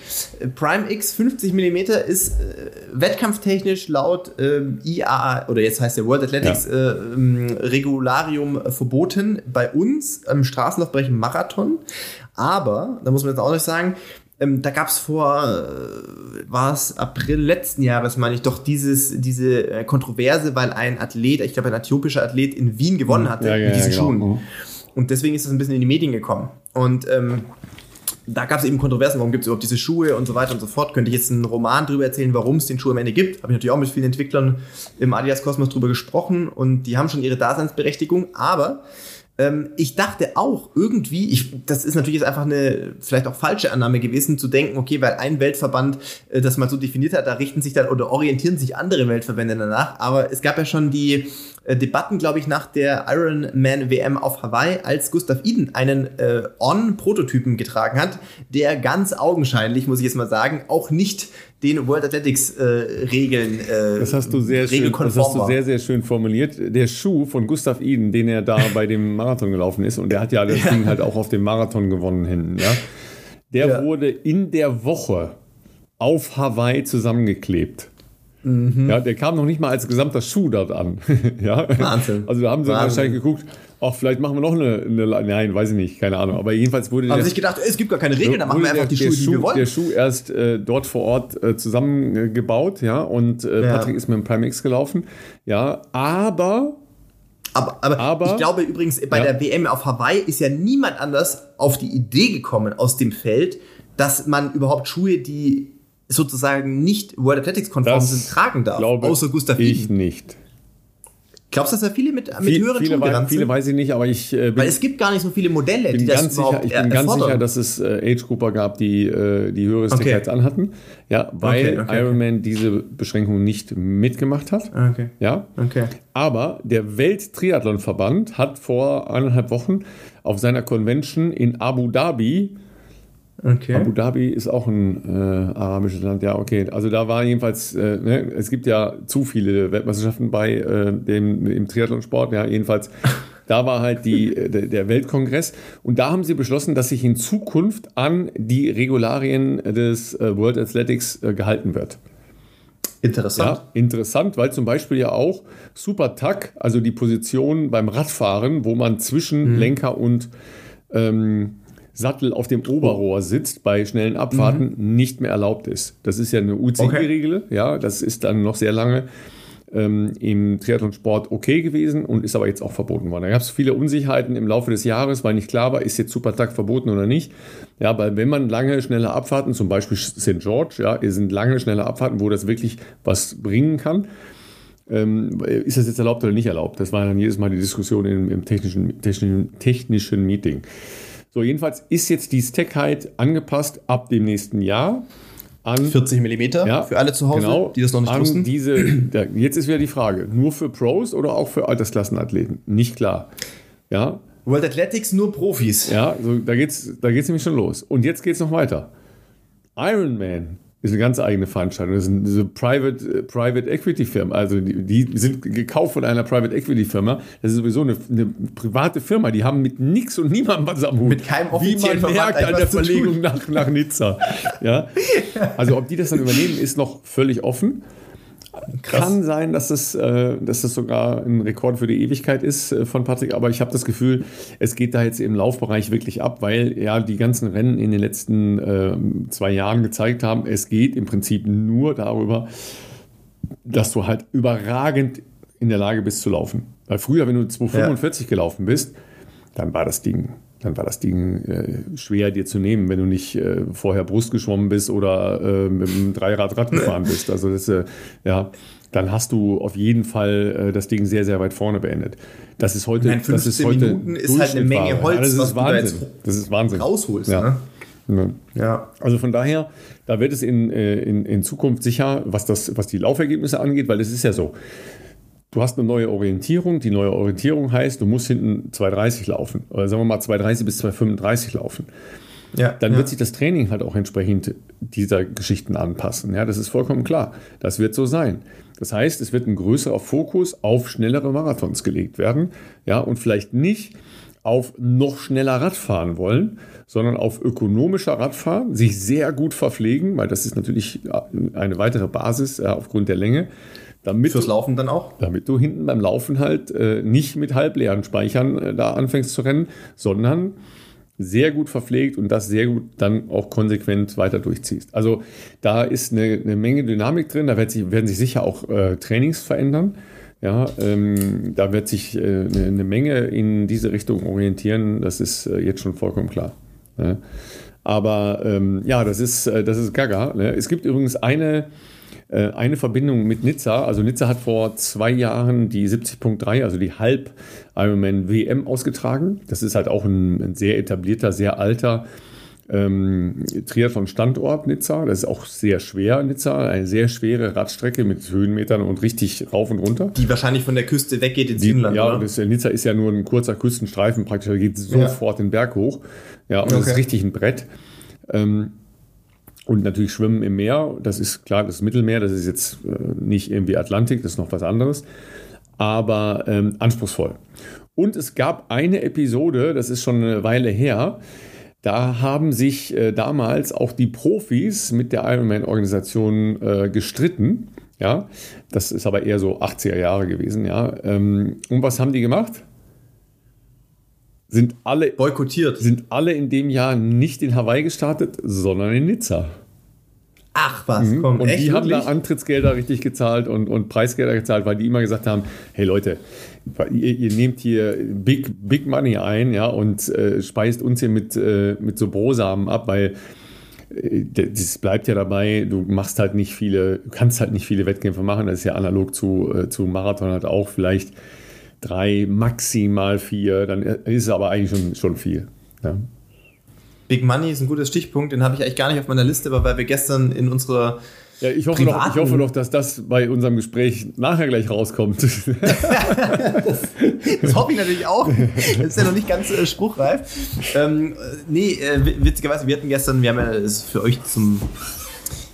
Prime X 50 mm ist äh, wettkampftechnisch laut ähm, IAA oder jetzt heißt der World Athletics Ja. äh, ähm, Regularium äh, verboten bei uns im Straßenlaufbereich Marathon. Aber, da muss man jetzt auch noch sagen, ähm, da gab es vor, äh, war es April letzten Jahres, meine ich, doch dieses, diese äh, Kontroverse, weil ein Athlet, ich glaube ein äthiopischer Athlet in Wien gewonnen hatte Ja, ja, mit diesen ja, genau. Und deswegen ist das ein bisschen in die Medien gekommen. Und ähm, da gab es eben Kontroversen, warum gibt es überhaupt diese Schuhe und so weiter und so fort. Könnte ich jetzt einen Roman drüber erzählen, warum es den Schuh am Ende gibt. Habe ich natürlich auch mit vielen Entwicklern im Adidas Kosmos drüber gesprochen und die haben schon ihre Daseinsberechtigung. Aber ähm, ich dachte auch irgendwie, ich, das ist natürlich jetzt einfach eine vielleicht auch falsche Annahme gewesen, zu denken, okay, weil ein Weltverband äh, das mal so definiert hat, da richten sich dann oder orientieren sich andere Weltverbände danach. Aber es gab ja schon die Debatten, glaube ich, nach der Ironman WM auf Hawaii, als Gustav Iden einen äh, On-Prototypen getragen hat, der ganz augenscheinlich, muss ich jetzt mal sagen, auch nicht den World Athletics äh, Regeln äh, Das hast du sehr schön, das hast du sehr, sehr schön formuliert. Der Schuh von Gustav Iden, den er da bei dem <laughs> Marathon gelaufen ist, und der hat ja das Ding halt auch auf dem Marathon gewonnen hinten, ja. Der Ja. wurde in der Woche auf Hawaii zusammengeklebt. Mhm. Ja, der kam noch nicht mal als gesamter Schuh dort an. <laughs> ja. Wahnsinn. Also da haben sie Wahnsinn. wahrscheinlich geguckt, ach, vielleicht machen wir noch eine, eine, nein, weiß ich nicht, keine Ahnung. Aber jedenfalls wurde haben der, sich gedacht, es gibt gar keine Regeln, dann machen wir einfach die Schuhe, der die Schuh, wir wollen. Der Schuh erst äh, dort vor Ort äh, zusammengebaut, ja, und äh, Ja. Patrick ist mit dem Prime X gelaufen, ja, aber Aber, aber, Aber- ich glaube übrigens, bei Ja. der WM auf Hawaii ist ja niemand anders auf die Idee gekommen aus dem Feld, dass man überhaupt Schuhe, die sozusagen nicht World Athletics konform das sind, tragen darf. glaube außer Gustav ich Iden. nicht. Glaubst du, dass da viele mit, mit Viel, höheren viele, wei- viele sind? weiß ich nicht, aber ich äh, bin, Weil es gibt gar nicht so viele Modelle, die das ganz sicher, überhaupt ich bin ganz erfordern. sicher, dass es äh, Age-Grupper gab, die äh, die höhere Stickerheit anhatten, ja, weil Okay, okay, Ironman diese Beschränkung nicht mitgemacht hat. Okay. Ja, Okay. Aber der Welttriathlonverband hat vor eineinhalb Wochen auf seiner Convention in Abu Dhabi, Okay. Abu Dhabi ist auch ein äh, arabisches Land, ja, okay. Also da war jedenfalls, äh, ne, es gibt ja zu viele Weltmeisterschaften bei äh, dem im Triathlonsport, ja, jedenfalls. <laughs> Da war halt die, äh, der Weltkongress und da haben sie beschlossen, dass sich in Zukunft an die Regularien des äh, World Athletics äh, gehalten wird. Interessant. Ja, interessant, weil zum Beispiel ja auch Super Tuck, also die Position beim Radfahren, wo man zwischen Lenker und ähm, Sattel auf dem Oberrohr sitzt bei schnellen Abfahrten, nicht mehr erlaubt ist. Das ist ja eine UCI-Regel, ja, das ist dann noch sehr lange ähm, im Triathlonsport okay gewesen und ist aber jetzt auch verboten worden. Da gab es viele Unsicherheiten im Laufe des Jahres, weil nicht klar war, ist jetzt Supertag verboten oder nicht. Ja, weil wenn man lange, schnelle Abfahrten, zum Beispiel St. George, ja, sind lange, schnelle Abfahrten, wo das wirklich was bringen kann, ähm, ist das jetzt erlaubt oder nicht erlaubt? Das war dann jedes Mal die Diskussion im, im technischen, technischen, technischen Meeting. So, jedenfalls ist jetzt die Stackheit angepasst ab dem nächsten Jahr an 40 mm ja, für alle zu Hause, genau, die das noch nicht wussten. Diese, jetzt ist wieder die Frage, nur für Pros oder auch für Altersklassenathleten? Nicht klar. Ja, World Athletics nur Profis. ja so, da geht's, da geht's nämlich schon los. Und jetzt geht's noch weiter. Ironman ist eine ganz eigene Veranstaltung. Das ist eine, diese Private, äh, Private Equity Firma. Also die, die sind gekauft von einer Private Equity Firma. Das ist sowieso eine, eine private Firma. Die haben mit nix und niemandem was am Hut. Mit keinem Wie offiziellen man Verband merkt an der. Verlegung nach, nach Nizza. Ja? Also ob die das dann übernehmen, ist noch völlig offen. Kann sein, dass das, äh, dass das sogar ein Rekord für die Ewigkeit ist äh, von Patrick, aber ich habe das Gefühl, es geht da jetzt im Laufbereich wirklich ab, weil ja die ganzen Rennen in den letzten äh, zwei Jahren gezeigt haben, es geht im Prinzip nur darüber, dass du halt überragend in der Lage bist zu laufen. Weil früher, wenn du 245 gelaufen bist, dann war das Ding, dann war das Ding äh, schwer dir zu nehmen, wenn du nicht äh, vorher Brust geschwommen bist oder äh, mit dem Dreirad Rad gefahren bist. Also das, äh, ja, dann hast du auf jeden Fall äh, das Ding sehr, sehr weit vorne beendet. Das ist heute, meine, das ist 15 heute Minuten ist halt eine Menge. Holz, das was ist du da Wahnsinn. jetzt das ist Wahnsinn. rausholst, Ja. ne? Ja. Ja. Also von daher, da wird es in, äh, in, in Zukunft sicher, was, das, was die Laufergebnisse angeht, weil es ist ja so, du hast eine neue Orientierung. Die neue Orientierung heißt, du musst hinten 2,30 laufen. Oder sagen wir mal 2,30 bis 2,35 laufen. Ja. Dann ja. wird sich das Training halt auch entsprechend dieser Geschichten anpassen. Ja, das ist vollkommen klar. Das wird so sein. Das heißt, es wird ein größerer Fokus auf schnellere Marathons gelegt werden. Ja, und vielleicht nicht auf noch schneller Radfahren wollen, sondern auf ökonomischer Radfahren, sich sehr gut verpflegen, weil das ist natürlich eine weitere Basis äh, aufgrund der Länge. Damit Fürs Laufen dann auch? Damit du hinten beim Laufen halt äh, nicht mit halbleeren Speichern äh, da anfängst zu rennen, sondern sehr gut verpflegt und das sehr gut dann auch konsequent weiter durchziehst. Also da ist eine, eine Menge Dynamik drin, da wird sich, werden sich sicher auch äh, Trainings verändern. Ja, ähm, da wird sich äh, eine, eine, Menge in diese Richtung orientieren, das ist äh, jetzt schon vollkommen klar. Ja. Aber ähm, ja, das ist, äh, das ist gaga. Ne? Es gibt übrigens eine, eine Verbindung mit Nizza. Also Nizza hat vor zwei Jahren die 70.3, also die Halb Ironman WM ausgetragen. Das ist halt auch ein, ein sehr etablierter, sehr alter ähm, Triathlon-Standort Nizza. Das ist auch sehr schwer, Nizza. Eine sehr schwere Radstrecke mit Höhenmetern und richtig rauf und runter. Die wahrscheinlich von der Küste weggeht ins Inland, Ja, das, Nizza ist ja nur ein kurzer Küstenstreifen praktisch. Da geht sofort ja. den Berg hoch. Ja, und okay. das ist richtig ein Brett. Ähm, und natürlich Schwimmen im Meer, das ist klar, das Mittelmeer, das ist jetzt äh, nicht irgendwie Atlantik, das ist noch was anderes, aber ähm, anspruchsvoll. Und es gab eine Episode, das ist schon eine Weile her, da haben sich äh, damals auch die Profis mit der Ironman-Organisation äh, gestritten. Ja, das ist aber eher so 80er Jahre gewesen. Ja, ähm, und was haben die gemacht? Sind alle boykottiert. Sind alle in dem Jahr nicht in Hawaii gestartet, sondern in Nizza. Ach was, mhm. komm, Und echt, die haben da Antrittsgelder richtig gezahlt und, und Preisgelder gezahlt, weil die immer gesagt haben, hey Leute, ihr, ihr nehmt hier Big, Big Money ein, ja, und äh, speist uns hier mit, äh, mit so Brosamen ab, weil äh, das bleibt ja dabei, du machst halt nicht viele, du kannst halt nicht viele Wettkämpfe machen, das ist ja analog zu, äh, zu Marathon halt auch vielleicht drei, maximal vier, dann ist es aber eigentlich schon, schon viel. Ja. Big Money ist ein gutes Stichpunkt, den habe ich eigentlich gar nicht auf meiner Liste, aber weil wir gestern in unserer ja, ich hoffe, doch, ich hoffe doch, dass das bei unserem Gespräch nachher gleich rauskommt. <laughs> das, das, hoffe ich natürlich auch. Das ist ja noch nicht ganz äh, spruchreif. Ähm, nee, äh, witzigerweise, wir hatten gestern, wir haben ja das für euch zum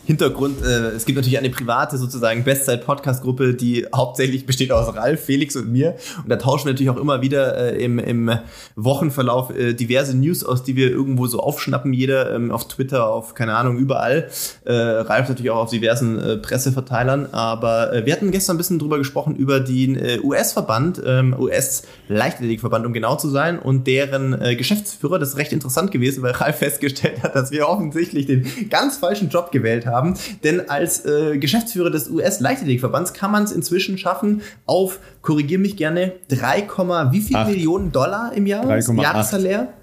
Hintergrund, äh, es gibt natürlich eine private sozusagen Bestzeit-Podcast-Gruppe, die hauptsächlich besteht aus Ralf, Felix und mir. Und da tauschen wir natürlich auch immer wieder äh, im, im Wochenverlauf äh, diverse News aus, die wir irgendwo so aufschnappen, jeder ähm, auf Twitter, auf keine Ahnung, überall. Äh, Ralf natürlich auch auf diversen äh, Presseverteilern. Aber äh, wir hatten gestern ein bisschen drüber gesprochen, über den äh, US-Verband, ähm, US-Leichtathletikverband, um genau zu sein, und deren äh, Geschäftsführer. Das ist recht interessant gewesen, weil Ralf festgestellt hat, dass wir offensichtlich den ganz falschen Job gewählt haben haben. Denn als äh, Geschäftsführer des US-Leichtathletikverbands kann man es inzwischen schaffen, auf, korrigier mich gerne, 3, wie viel Acht. Millionen Dollar im Jahr? 3,8. Jahressalär?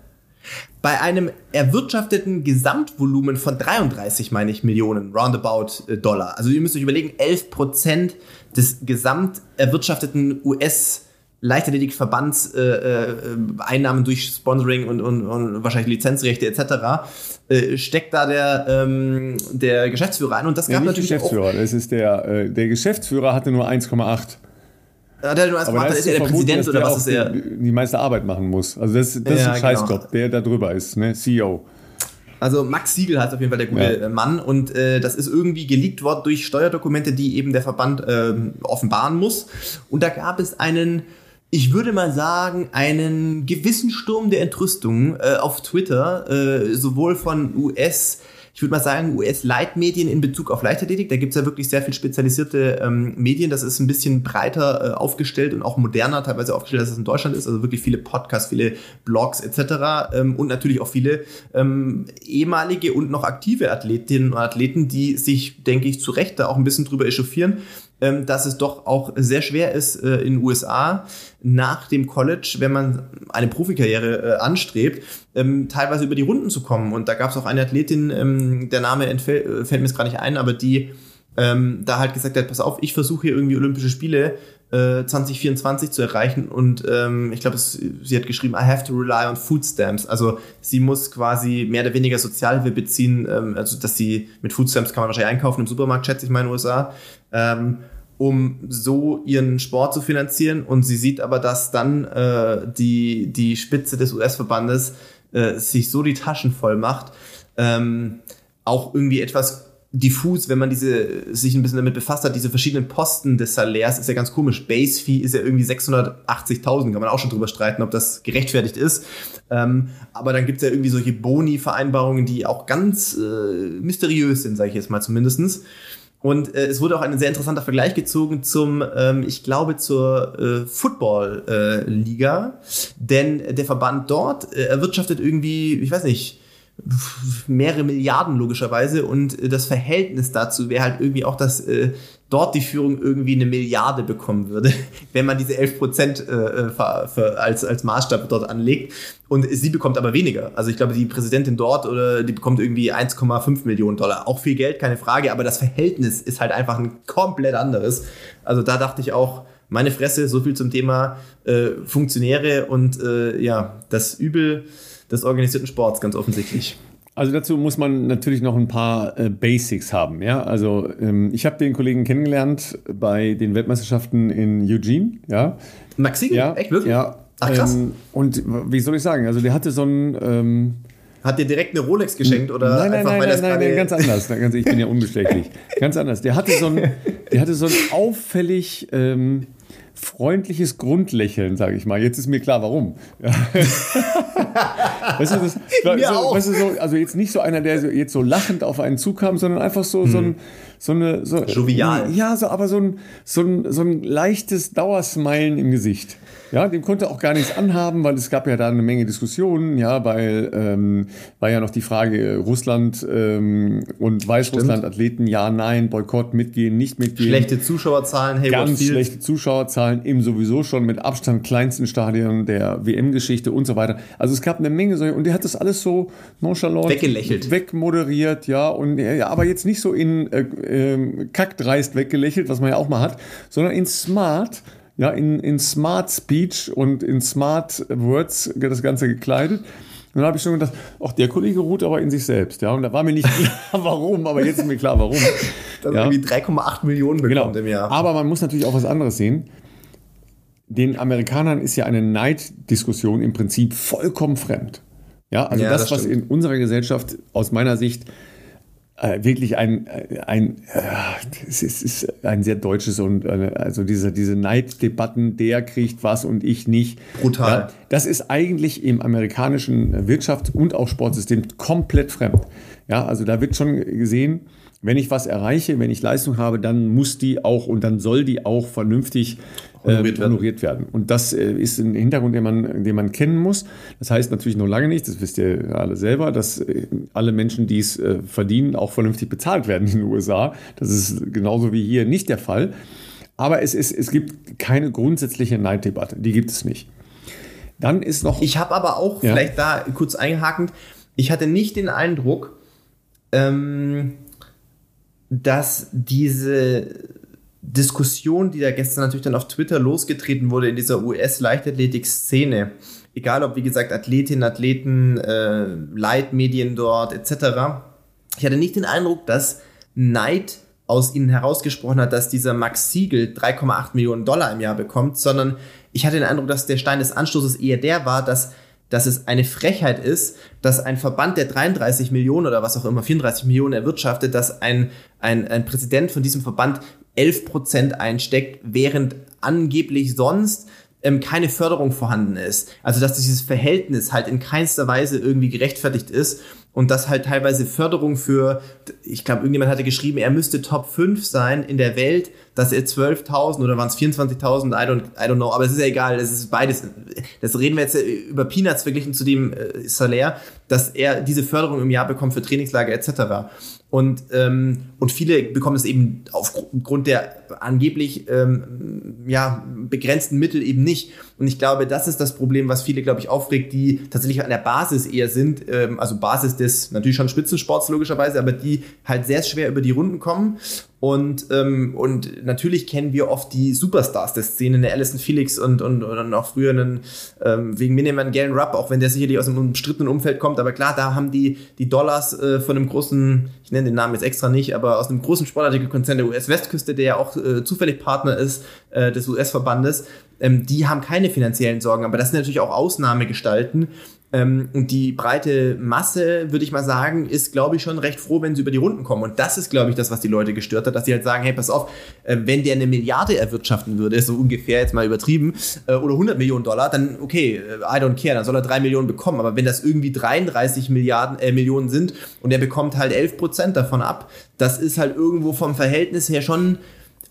Bei einem erwirtschafteten Gesamtvolumen von 33, meine ich, Millionen Roundabout äh, Dollar. Also ihr müsst euch überlegen, 11 Prozent des gesamt erwirtschafteten US- Leichtathletik-Verbandseinnahmen äh, äh, durch Sponsoring und, und, und wahrscheinlich Lizenzrechte etc. Äh, steckt da der, ähm, der Geschäftsführer ein. Und das gab ja, natürlich Geschäftsführer. Auch, das ist der, äh, der Geschäftsführer hatte nur 1,8. Ja, der nur 1,8, ist, ist ja der Präsident oder was ist er? Die, die meiste Arbeit machen muss. Also das, das ja, ist ein Scheißjob, genau. der da drüber ist, ne? CEO. Also Max Siegel heißt auf jeden Fall der gute ja. Mann und äh, das ist irgendwie geleakt worden durch Steuerdokumente, die eben der Verband äh, offenbaren muss. Und da gab es einen ich würde mal sagen, einen gewissen Sturm der Entrüstung äh, auf Twitter, äh, sowohl von US- ich würde mal sagen, US-Leitmedien in Bezug auf Leichtathletik. Da gibt es ja wirklich sehr viel spezialisierte ähm, Medien. Das ist ein bisschen breiter äh, aufgestellt und auch moderner teilweise aufgestellt, als es in Deutschland ist. Also wirklich viele Podcasts, viele Blogs etc. Ähm, und natürlich auch viele ähm, ehemalige und noch aktive Athletinnen und Athleten, die sich, denke ich, zu Recht da auch ein bisschen drüber echauffieren dass es doch auch sehr schwer ist äh, in den USA nach dem College, wenn man eine Profikarriere äh, anstrebt, ähm, teilweise über die Runden zu kommen. Und da gab es auch eine Athletin, ähm, der Name entfällt, äh, fällt mir jetzt gar nicht ein, aber die ähm, da halt gesagt hat, pass auf, ich versuche hier irgendwie Olympische Spiele äh, 2024 zu erreichen und ähm, ich glaube, sie hat geschrieben, I have to rely on food stamps. Also sie muss quasi mehr oder weniger Sozialhilfe beziehen, ähm, also dass sie mit Food Stamps kann man wahrscheinlich einkaufen im Supermarkt, schätze ich mal in den USA. Ähm, um so ihren Sport zu finanzieren. Und sie sieht aber, dass dann äh, die, die Spitze des US-Verbandes äh, sich so die Taschen voll macht, ähm, auch irgendwie etwas diffus, wenn man diese, sich ein bisschen damit befasst hat, diese verschiedenen Posten des Salärs ist ja ganz komisch. Base Fee ist ja irgendwie 680.000, kann man auch schon drüber streiten, ob das gerechtfertigt ist. Ähm, aber dann gibt's ja irgendwie solche Boni-Vereinbarungen, die auch ganz äh, mysteriös sind, sage ich jetzt mal zumindestens. Und äh, es wurde auch ein sehr interessanter Vergleich gezogen zum, ähm, ich glaube, zur äh, Football-Liga. Äh, Denn der Verband dort äh, erwirtschaftet irgendwie, ich weiß nicht, mehrere Milliarden logischerweise und äh, das Verhältnis dazu wäre halt irgendwie auch, dass äh, dort die Führung irgendwie eine Milliarde bekommen würde, <laughs> wenn man diese 11 Prozent äh, äh als, als Maßstab dort anlegt und sie bekommt aber weniger. Also ich glaube, die Präsidentin dort oder die bekommt irgendwie 1,5 Millionen Dollar. Auch viel Geld, keine Frage, aber das Verhältnis ist halt einfach ein komplett anderes. Also da dachte ich auch, meine Fresse, so viel zum Thema äh, Funktionäre und äh, ja, das Übel des organisierten Sports, ganz offensichtlich. Also dazu muss man natürlich noch ein paar äh, Basics haben. Ja, also ähm, ich habe den Kollegen kennengelernt bei den Weltmeisterschaften in Eugene. Ja, Max Siegel? Ja, echt wirklich? Ja. Ach krass. Ähm, und wie soll ich sagen? Also der hatte so ein ähm, hat dir direkt eine Rolex geschenkt oder nein, nein, einfach nein, weil das nein, nein, ganz anders. Ganz, ich bin ja unbestechlich. ganz anders. Der hatte so ein, der hatte so ein <laughs> auffällig ähm, freundliches Grundlächeln, sage ich mal. Jetzt ist mir klar, warum. Ja. <laughs> weißt du, das, so, weißt du, so, also jetzt nicht so einer, der so, jetzt so lachend auf einen zukam, sondern einfach so, hm. so ein so eine so, jovial. Ja, so aber so ein so ein so ein leichtes Dauersmilen im Gesicht. Ja, dem konnte auch gar nichts anhaben, weil es gab ja da eine Menge Diskussionen, ja, weil ähm, war ja noch die Frage äh, Russland ähm, und Weißrussland Athleten, ja, nein, Boykott, mitgehen, nicht mitgehen. Schlechte Zuschauerzahlen, hey, ganz schlechte Zuschauerzahlen, eben sowieso schon mit Abstand kleinsten Stadien der WM-Geschichte und so weiter. Also es gab eine Menge solche, und der hat das alles so nonchalant weggelächelt, wegmoderiert, ja, und ja, aber jetzt nicht so in äh, äh, kackdreist weggelächelt, was man ja auch mal hat, sondern in smart ja, in, in Smart Speech und in Smart Words das Ganze gekleidet. Und dann habe ich schon gedacht, ach, der Kollege ruht aber in sich selbst. Ja, und da war mir nicht <laughs> klar, warum, aber jetzt ist mir klar, warum. <laughs> Dass ja. irgendwie 3,8 Millionen bekommt genau. im Jahr. Aber man muss natürlich auch was anderes sehen. Den Amerikanern ist ja eine Neiddiskussion im Prinzip vollkommen fremd. Ja, also ja, das, das was in unserer Gesellschaft aus meiner Sicht äh, wirklich ein, ein äh, es ist, ist ein sehr deutsches und äh, also diese, diese Neiddebatten, der kriegt was und ich nicht. Brutal. Ja, das ist eigentlich im amerikanischen Wirtschafts- und auch Sportsystem komplett fremd. Ja, also da wird schon gesehen, wenn ich was erreiche, wenn ich Leistung habe, dann muss die auch und dann soll die auch vernünftig honoriert, äh, honoriert werden. Und das äh, ist ein Hintergrund, den man, den man kennen muss. Das heißt natürlich noch lange nicht, das wisst ihr alle selber, dass äh, alle Menschen, die es äh, verdienen, auch vernünftig bezahlt werden in den USA. Das ist genauso wie hier nicht der Fall. Aber es, ist, es gibt keine grundsätzliche Neiddebatte. Die gibt es nicht. Dann ist noch. Ich habe aber auch, ja? vielleicht da kurz einhakend, ich hatte nicht den Eindruck, ähm, dass diese Diskussion, die da gestern natürlich dann auf Twitter losgetreten wurde in dieser US-Leichtathletik-Szene, egal ob wie gesagt Athletinnen, Athleten, äh, Leitmedien dort etc., ich hatte nicht den Eindruck, dass Neid aus ihnen herausgesprochen hat, dass dieser Max Siegel 3,8 Millionen Dollar im Jahr bekommt, sondern ich hatte den Eindruck, dass der Stein des Anstoßes eher der war, dass dass es eine Frechheit ist, dass ein Verband, der 33 Millionen oder was auch immer, 34 Millionen erwirtschaftet, dass ein, ein, ein Präsident von diesem Verband 11 Prozent einsteckt, während angeblich sonst ähm, keine Förderung vorhanden ist. Also dass dieses Verhältnis halt in keinster Weise irgendwie gerechtfertigt ist und dass halt teilweise Förderung für, ich glaube, irgendjemand hatte geschrieben, er müsste Top 5 sein in der Welt, dass er 12.000 oder waren es 24.000, I don't, I don't know, aber es ist ja egal, es ist beides. Das reden wir jetzt über Peanuts verglichen zu dem äh, Salär, dass er diese Förderung im Jahr bekommt für Trainingslager etc. Und, ähm, und viele bekommen es eben aufgrund der angeblich ähm, ja, begrenzten Mittel eben nicht. Und ich glaube, das ist das Problem, was viele, glaube ich, aufregt, die tatsächlich an der Basis eher sind, ähm, also Basis des natürlich schon Spitzensports logischerweise, aber die halt sehr schwer über die Runden kommen und, ähm, und natürlich kennen wir oft die Superstars der Szene, eine Alison Felix und, und, und auch früher einen, ähm, wegen Miniman Galen Rupp, auch wenn der sicherlich aus einem umstrittenen Umfeld kommt. Aber klar, da haben die, die Dollars äh, von einem großen, ich nenne den Namen jetzt extra nicht, aber aus einem großen Sportartikelkonzern der US-Westküste, der ja auch äh, zufällig Partner ist äh, des US-Verbandes, ähm, die haben keine finanziellen Sorgen. Aber das sind natürlich auch Ausnahmegestalten. Ähm, und die breite Masse, würde ich mal sagen, ist, glaube ich, schon recht froh, wenn sie über die Runden kommen. Und das ist, glaube ich, das, was die Leute gestört hat, dass sie halt sagen, hey, pass auf, äh, wenn der eine Milliarde erwirtschaften würde, so ungefähr jetzt mal übertrieben, äh, oder 100 Millionen Dollar, dann okay, äh, I don't care, dann soll er 3 Millionen bekommen. Aber wenn das irgendwie 33 Milliarden, äh, Millionen sind und er bekommt halt 11 Prozent davon ab, das ist halt irgendwo vom Verhältnis her schon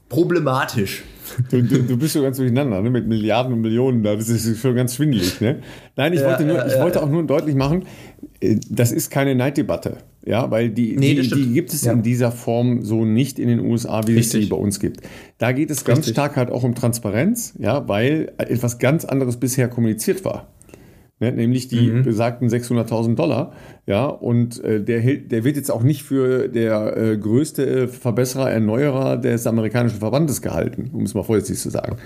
problematisch. Du, du, du, bist so ganz durcheinander, ne? mit Milliarden und Millionen, das ist schon ganz schwindelig. Ne? Nein, ich, ja, wollte nur, ich wollte auch nur deutlich machen, äh, das ist keine Neiddebatte. Ja, weil die, nee, die, die, gibt es ja. in dieser Form so nicht in den USA, wie Richtig. es sie bei uns gibt. Da geht es ganz Richtig. stark halt auch um Transparenz, ja, weil etwas ganz anderes bisher kommuniziert war. Ne, nämlich die mhm. besagten 600.000 Dollar. Ja, und äh, der, der wird jetzt auch nicht für der äh, größte Verbesserer, Erneuerer des amerikanischen Verbandes gehalten, um es mal vorsichtig zu sagen.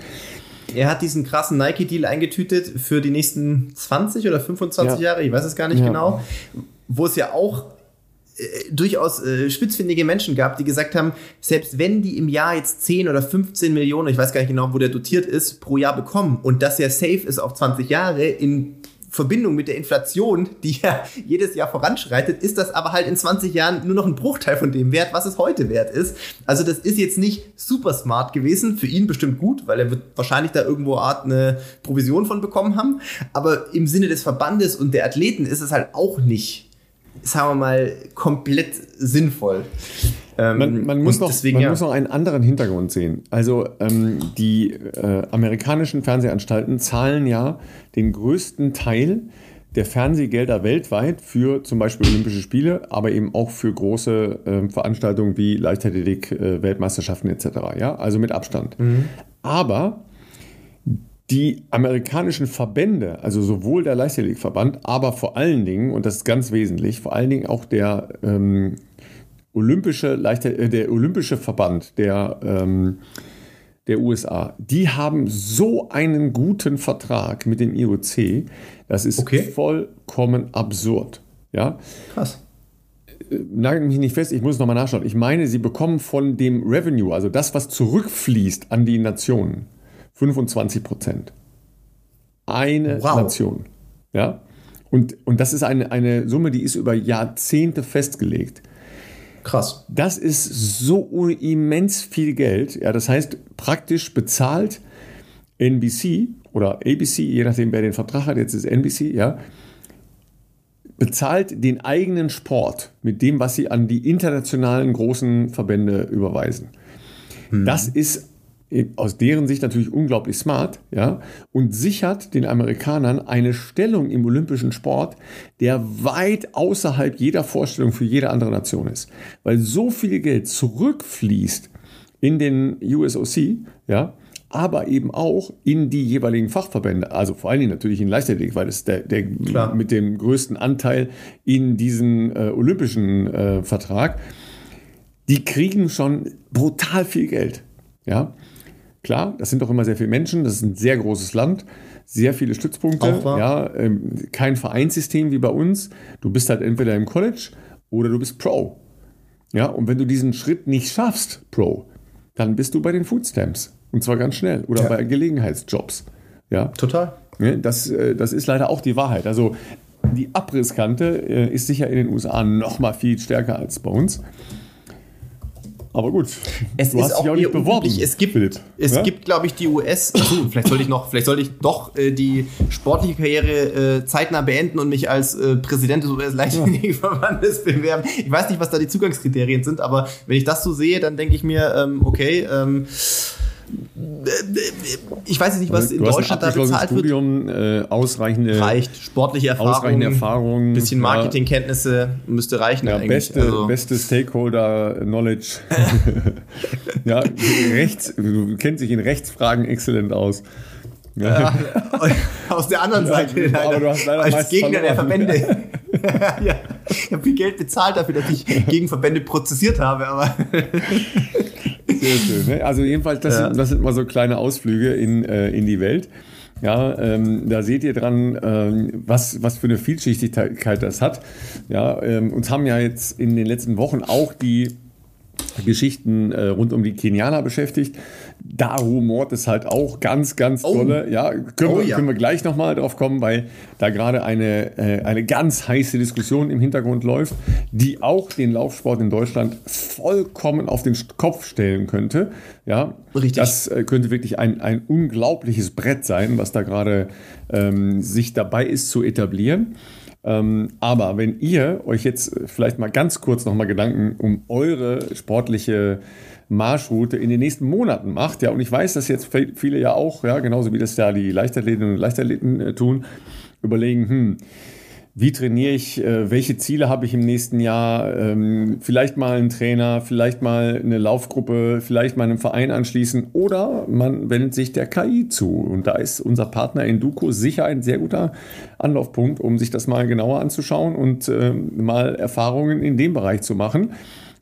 Er hat diesen krassen Nike-Deal eingetütet für die nächsten 20 oder 25 ja. Jahre, ich weiß es gar nicht ja. genau, wo es ja auch äh, durchaus äh, spitzfindige Menschen gab, die gesagt haben, selbst wenn die im Jahr jetzt 10 oder 15 Millionen, ich weiß gar nicht genau, wo der dotiert ist, pro Jahr bekommen und das ja safe ist auf 20 Jahre, in Verbindung mit der Inflation, die ja jedes Jahr voranschreitet, ist das aber halt in 20 Jahren nur noch ein Bruchteil von dem Wert, was es heute wert ist. Also das ist jetzt nicht super smart gewesen, für ihn bestimmt gut, weil er wird wahrscheinlich da irgendwo Art eine Provision von bekommen haben, aber im Sinne des Verbandes und der Athleten ist es halt auch nicht sagen wir mal, komplett sinnvoll. Ähm, man, man, muss, noch, deswegen, man ja. muss noch einen anderen Hintergrund sehen. Also ähm, die äh, amerikanischen Fernsehanstalten zahlen ja den größten Teil der Fernsehgelder weltweit für zum Beispiel Olympische Spiele, aber eben auch für große äh, Veranstaltungen wie Leichtathletik, äh, Weltmeisterschaften etc. Ja, also mit Abstand. Mhm. Aber die amerikanischen Verbände, also sowohl der Leichtathletikverband, aber vor allen Dingen, und das ist ganz wesentlich, vor allen Dingen auch der ähm, olympische, Leichter, äh, der olympische Verband der, ähm, der USA, die haben so einen guten Vertrag mit dem IOC, das ist okay. vollkommen absurd. Ja? Krass. Äh, nagel mich nicht fest, ich muss nochmal nachschauen. Ich meine, sie bekommen von dem Revenue, also das, was zurückfließt an die Nationen, 25 Prozent. Eine wow. Nation. Ja? Und, und das ist eine, eine Summe, die ist über Jahrzehnte festgelegt. Krass. Das ist so immens viel Geld. Ja, das heißt, praktisch bezahlt NBC oder ABC, je nachdem, wer den Vertrag hat, jetzt ist NBC, ja, bezahlt den eigenen Sport mit dem, was sie an die internationalen großen Verbände überweisen. Hm. Das ist aus deren Sicht natürlich unglaublich smart, ja, und sichert den Amerikanern eine Stellung im olympischen Sport, der weit außerhalb jeder Vorstellung für jede andere Nation ist. Weil so viel Geld zurückfließt in den USOC, ja, aber eben auch in die jeweiligen Fachverbände, also vor allen Dingen natürlich in Leichtathletik, weil es der, der mit dem größten Anteil in diesen äh, olympischen äh, Vertrag, die kriegen schon brutal viel Geld. Ja, Klar, das sind doch immer sehr viele Menschen, das ist ein sehr großes Land, sehr viele Stützpunkte, ja, ähm, kein Vereinssystem wie bei uns. Du bist halt entweder im College oder du bist Pro. Ja, und wenn du diesen Schritt nicht schaffst, Pro, dann bist du bei den Foodstamps. Und zwar ganz schnell. Oder ja. bei Gelegenheitsjobs. Ja. Total. Das, äh, das ist leider auch die Wahrheit. Also die Abrisskante äh, ist sicher in den USA noch mal viel stärker als bei uns. Aber gut, es du ist auch, auch nicht beworben. Es gibt, Philipp, es ja? gibt, glaube ich, die US. Achso, vielleicht sollte ich noch, vielleicht sollte ich doch äh, die sportliche Karriere äh, zeitnah beenden und mich als äh, Präsident des US-Leichtathletikverbandes ja. <laughs> bewerben. Ich weiß nicht, was da die Zugangskriterien sind, aber wenn ich das so sehe, dann denke ich mir, ähm, okay. Ähm, ich weiß jetzt nicht, was in Deutschland da bezahlt Studium, wird. Äh, ausreichende reicht sportliche Erfahrung, ausreichende Erfahrung, bisschen Marketingkenntnisse müsste reichen ja, Beste, also. beste Stakeholder Knowledge. <laughs> ja, rechts, du kennst dich in Rechtsfragen exzellent aus. Ja. aus der anderen Seite ja, aber du hast leider als Gegner der Verbände. <laughs> ja, ich habe viel Geld bezahlt dafür, dass ich gegen Verbände prozessiert habe, aber sehr schön. Ne? Also jedenfalls, das, ja. sind, das sind mal so kleine Ausflüge in, äh, in die Welt. Ja, ähm, da seht ihr dran, ähm, was, was für eine Vielschichtigkeit das hat. Ja, ähm, uns haben ja jetzt in den letzten Wochen auch die Geschichten äh, rund um die Kenianer beschäftigt. Da humort es halt auch ganz, ganz oh. tolle. Ja, können, oh, wir, ja. können wir gleich nochmal drauf kommen, weil da gerade eine, äh, eine ganz heiße Diskussion im Hintergrund läuft, die auch den Laufsport in Deutschland vollkommen auf den Kopf stellen könnte. Ja, Richtig. Das äh, könnte wirklich ein, ein unglaubliches Brett sein, was da gerade ähm, sich dabei ist zu etablieren. Ähm, aber wenn ihr euch jetzt vielleicht mal ganz kurz nochmal Gedanken um eure sportliche Marschroute in den nächsten Monaten macht, ja, und ich weiß, dass jetzt viele ja auch, ja, genauso wie das ja die Leichtathletinnen und Leichtathleten äh, tun, überlegen, hm, wie trainiere ich, äh, welche Ziele habe ich im nächsten Jahr, ähm, vielleicht mal einen Trainer, vielleicht mal eine Laufgruppe, vielleicht mal einen Verein anschließen oder man wendet sich der KI zu. Und da ist unser Partner Induco sicher ein sehr guter Anlaufpunkt, um sich das mal genauer anzuschauen und ähm, mal Erfahrungen in dem Bereich zu machen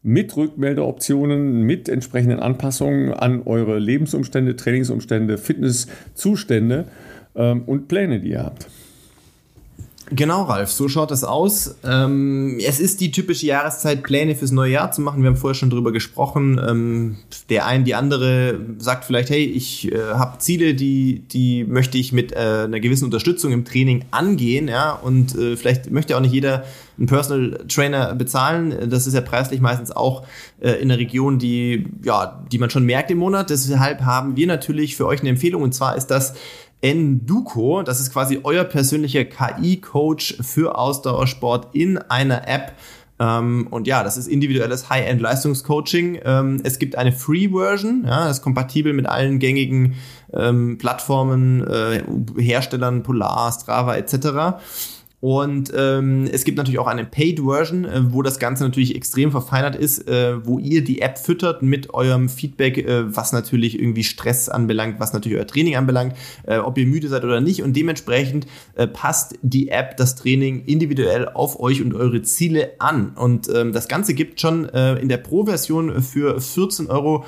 mit Rückmeldeoptionen, mit entsprechenden Anpassungen an eure Lebensumstände, Trainingsumstände, Fitnesszustände ähm, und Pläne, die ihr habt. Genau, Ralf, so schaut es aus. Ähm, es ist die typische Jahreszeit, Pläne fürs neue Jahr zu machen. Wir haben vorher schon drüber gesprochen. Ähm, der ein, die andere sagt vielleicht, hey, ich äh, habe Ziele, die, die möchte ich mit äh, einer gewissen Unterstützung im Training angehen. Ja? Und äh, vielleicht möchte auch nicht jeder einen Personal Trainer bezahlen. Das ist ja preislich meistens auch äh, in der Region, die, ja, die man schon merkt im Monat. Deshalb haben wir natürlich für euch eine Empfehlung. Und zwar ist das Enduko. Das ist quasi euer persönlicher KI-Coach für Ausdauersport in einer App. Ähm, und ja, das ist individuelles High-End-Leistungscoaching. Ähm, es gibt eine Free-Version, ja, das ist kompatibel mit allen gängigen ähm, Plattformen, äh, Herstellern, Polar, Strava etc. Und ähm, es gibt natürlich auch eine Paid-Version, äh, wo das Ganze natürlich extrem verfeinert ist, äh, wo ihr die App füttert mit eurem Feedback, äh, was natürlich irgendwie Stress anbelangt, was natürlich euer Training anbelangt, äh, ob ihr müde seid oder nicht. Und dementsprechend äh, passt die App das Training individuell auf euch und eure Ziele an. Und ähm, das Ganze gibt schon äh, in der Pro-Version für 14,99 Euro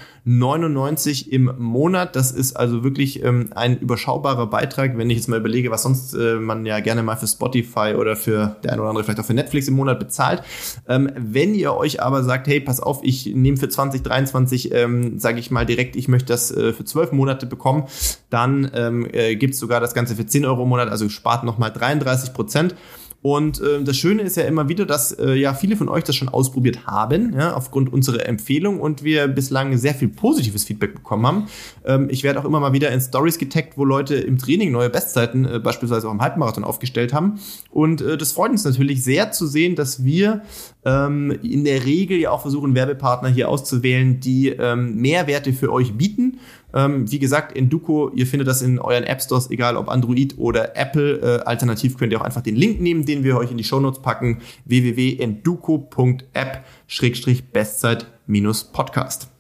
im Monat. Das ist also wirklich ähm, ein überschaubarer Beitrag, wenn ich jetzt mal überlege, was sonst man ja gerne mal für Spotify Spotify oder für der eine oder andere vielleicht auch für Netflix im Monat bezahlt. Ähm, wenn ihr euch aber sagt, hey, pass auf, ich nehme für 2023, ähm, sage ich mal direkt, ich möchte das äh, für zwölf Monate bekommen, dann ähm, äh, gibt es sogar das Ganze für 10 Euro im Monat, also spart nochmal 33 Prozent. Und äh, das Schöne ist ja immer wieder, dass äh, ja viele von euch das schon ausprobiert haben, ja, aufgrund unserer Empfehlung und wir bislang sehr viel positives Feedback bekommen haben. Ähm, ich werde auch immer mal wieder in Stories getaggt, wo Leute im Training neue Bestzeiten, äh, beispielsweise auch im Halbmarathon, aufgestellt haben. Und äh, das freut uns natürlich sehr zu sehen, dass wir ähm, in der Regel ja auch versuchen, Werbepartner hier auszuwählen, die ähm, Mehrwerte für euch bieten ähm, wie gesagt, Enduko, ihr findet das in euren App Stores, egal ob Android oder Apple. Äh, alternativ könnt ihr auch einfach den Link nehmen, den wir euch in die Shownotes packen. www.enduko.app-bestzeit-podcast.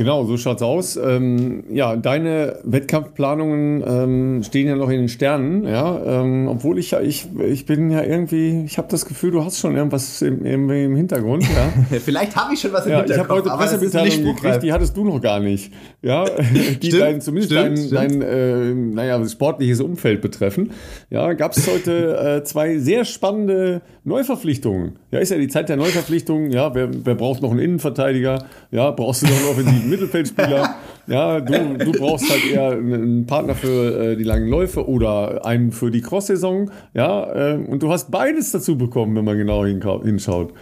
Genau, so schaut's aus. Ähm, ja, deine Wettkampfplanungen ähm, stehen ja noch in den Sternen, ja. Ähm, obwohl ich ja, ich, ich bin ja irgendwie, ich habe das Gefühl, du hast schon irgendwas im, im, im Hintergrund, ja. <laughs> Vielleicht habe ich schon was im ja, Hintergrund. Ich habe heute Pressemitteilungen gekriegt, die hattest du noch gar nicht, ja. <laughs> Die stimmt, dein, zumindest stimmt, dein, stimmt. dein äh, naja, sportliches Umfeld betreffen. Ja, gab es heute äh, zwei sehr spannende Neuverpflichtungen. Ja, ist ja die Zeit der Neuverpflichtungen. Ja, wer, wer braucht noch einen Innenverteidiger? Ja, brauchst du noch einen offensiven Mittelfeldspieler? Ja, du, du brauchst halt eher einen Partner für äh, die langen Läufe oder einen für die Cross-Saison. Ja, äh, und du hast beides dazu bekommen, wenn man genau hinschaut.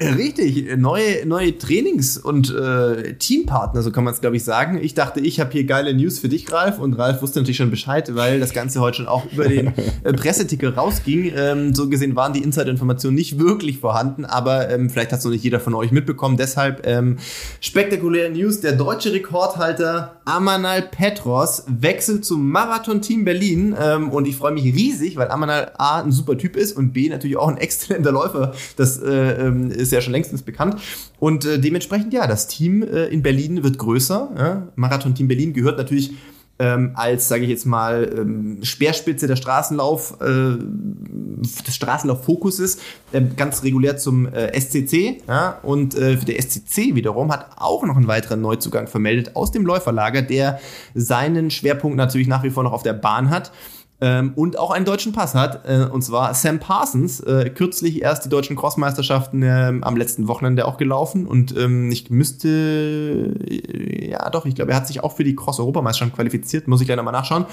Richtig, neue, neue Trainings- und äh, Teampartner, so kann man es, glaube ich, sagen. Ich dachte, ich habe hier geile News für dich, Ralf. Und Ralf wusste natürlich schon Bescheid, weil das Ganze heute schon auch über den äh, Presseticker rausging. Ähm, so gesehen waren die Insider-Informationen nicht wirklich vorhanden, aber ähm, vielleicht hat es noch nicht jeder von euch mitbekommen. Deshalb ähm, spektakuläre News. Der deutsche Rekordhalter Amanal Petros wechselt zum Marathon-Team Berlin. Ähm, und ich freue mich riesig, weil Amanal A ein super Typ ist und B natürlich auch ein <laughs> exzellenter Läufer. Das äh, ähm, ist ja schon längstens bekannt. Und äh, dementsprechend, ja, das Team äh, in Berlin wird größer. Ja? Marathon-Team Berlin gehört natürlich ähm, als, sage ich jetzt mal, ähm, Speerspitze der Straßenlauf, äh, des Straßenlauf-Fokuses äh, ganz regulär zum äh, SCC. Ja? Und äh, für der SCC wiederum hat auch noch einen weiteren Neuzugang vermeldet aus dem Läuferlager, der seinen Schwerpunkt natürlich nach wie vor noch auf der Bahn hat. Ähm, und auch einen deutschen Pass hat, äh, und zwar Sam Parsons, äh, kürzlich erst die deutschen Crossmeisterschaften äh, am letzten Wochenende auch gelaufen und ähm, ich müsste, äh, ja doch, ich glaube, er hat sich auch für die Cross-Europameisterschaft qualifiziert, muss ich gleich nochmal nachschauen.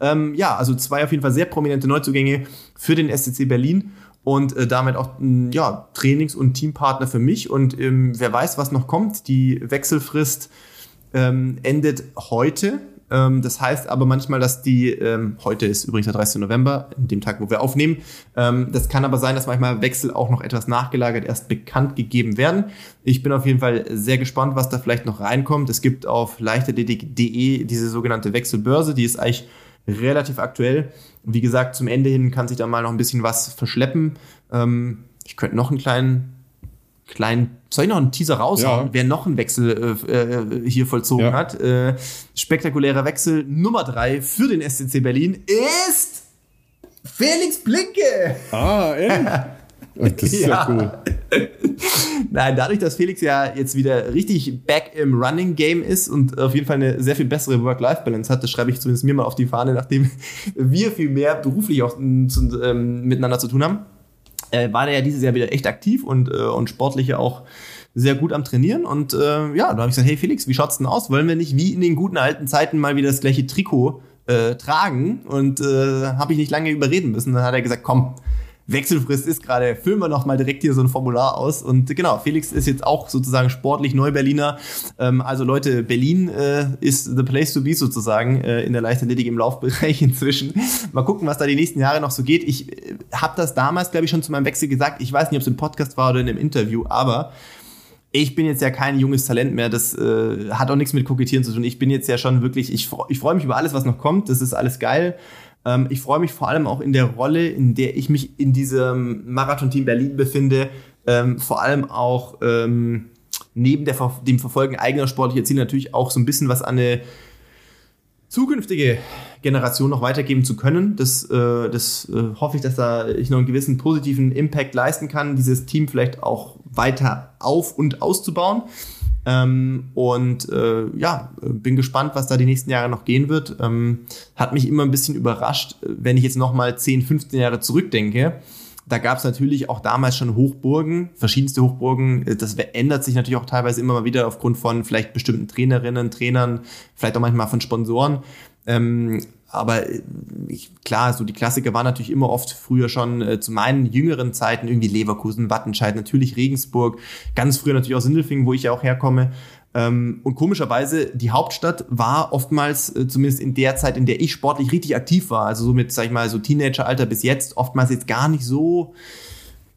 Ähm, ja, also zwei auf jeden Fall sehr prominente Neuzugänge für den SCC Berlin und äh, damit auch ja, Trainings- und Teampartner für mich und ähm, wer weiß, was noch kommt. Die Wechselfrist ähm, endet heute ähm, das heißt aber manchmal, dass die, ähm, heute ist übrigens der 30. November, in dem Tag, wo wir aufnehmen. Ähm, das kann aber sein, dass manchmal Wechsel auch noch etwas nachgelagert erst bekannt gegeben werden. Ich bin auf jeden Fall sehr gespannt, was da vielleicht noch reinkommt. Es gibt auf leichtathletik.de diese sogenannte Wechselbörse, die ist eigentlich relativ aktuell. Wie gesagt, zum Ende hin kann sich da mal noch ein bisschen was verschleppen. Ähm, ich könnte noch einen kleinen kleinen, soll ich noch einen Teaser raushauen, ja. wer noch einen Wechsel äh, äh, hier vollzogen ja. hat? Äh, spektakulärer Wechsel Nummer drei für den SCC Berlin ist Felix Blinke. Ah, ehrlich? <laughs> Das ist ja, ja cool. Nein, dadurch, dass Felix ja jetzt wieder richtig back im Running Game ist und auf jeden Fall eine sehr viel bessere Work-Life-Balance hat, das schreibe ich zumindest mir mal auf die Fahne, nachdem <laughs> wir viel mehr beruflich auch ähm, miteinander zu tun haben äh, war der ja dieses Jahr wieder echt aktiv und, äh, und sportlich ja auch sehr gut am Trainieren. Und äh, ja, da habe ich gesagt, hey Felix, wie schaut's denn aus? Wollen wir nicht wie in den guten alten Zeiten mal wieder das gleiche Trikot äh, tragen? Und äh, habe ich nicht lange überreden müssen. Dann hat er gesagt, komm, Wechselfrist ist gerade, füllen wir noch mal direkt hier so ein Formular aus. Und genau, Felix ist jetzt auch sozusagen sportlich Neu-Berliner. Ähm, also Leute, Berlin äh, ist the place to be sozusagen äh, in der Leichtathletik im Laufbereich <laughs> inzwischen. Mal gucken, was da die nächsten Jahre noch so geht. Ich äh, habe das damals, glaube ich, schon zu meinem Wechsel gesagt. Ich weiß nicht, ob es im Podcast war oder in einem Interview, aber ich bin jetzt ja kein junges Talent mehr, das äh, hat auch nichts mit Kokettieren zu tun. Ich bin jetzt ja schon wirklich, ich, ich freue mich über alles, was noch kommt, das ist alles geil. Ähm, ich freue mich vor allem auch in der Rolle, in der ich mich in diesem Marathon-Team Berlin befinde, ähm, vor allem auch ähm, neben der, dem Verfolgen eigener sportlicher Ziele natürlich auch so ein bisschen was an eine zukünftige Generation noch weitergeben zu können. Das, äh, das äh, hoffe ich, dass da ich noch einen gewissen positiven Impact leisten kann, dieses Team vielleicht auch weiter auf- und auszubauen. Ähm, und äh, ja, bin gespannt, was da die nächsten Jahre noch gehen wird. Ähm, hat mich immer ein bisschen überrascht, wenn ich jetzt nochmal 10, 15 Jahre zurückdenke. Da gab es natürlich auch damals schon Hochburgen, verschiedenste Hochburgen. Das ändert sich natürlich auch teilweise immer mal wieder aufgrund von vielleicht bestimmten Trainerinnen, Trainern, vielleicht auch manchmal von Sponsoren. Ähm, aber äh, ich, klar, so die Klassiker waren natürlich immer oft früher schon äh, zu meinen jüngeren Zeiten irgendwie Leverkusen, Wattenscheid, natürlich Regensburg, ganz früher natürlich auch Sindelfingen, wo ich ja auch herkomme. Ähm, und komischerweise, die Hauptstadt war oftmals, äh, zumindest in der Zeit, in der ich sportlich richtig aktiv war, also so mit, sag ich mal, so Teenageralter bis jetzt, oftmals jetzt gar nicht so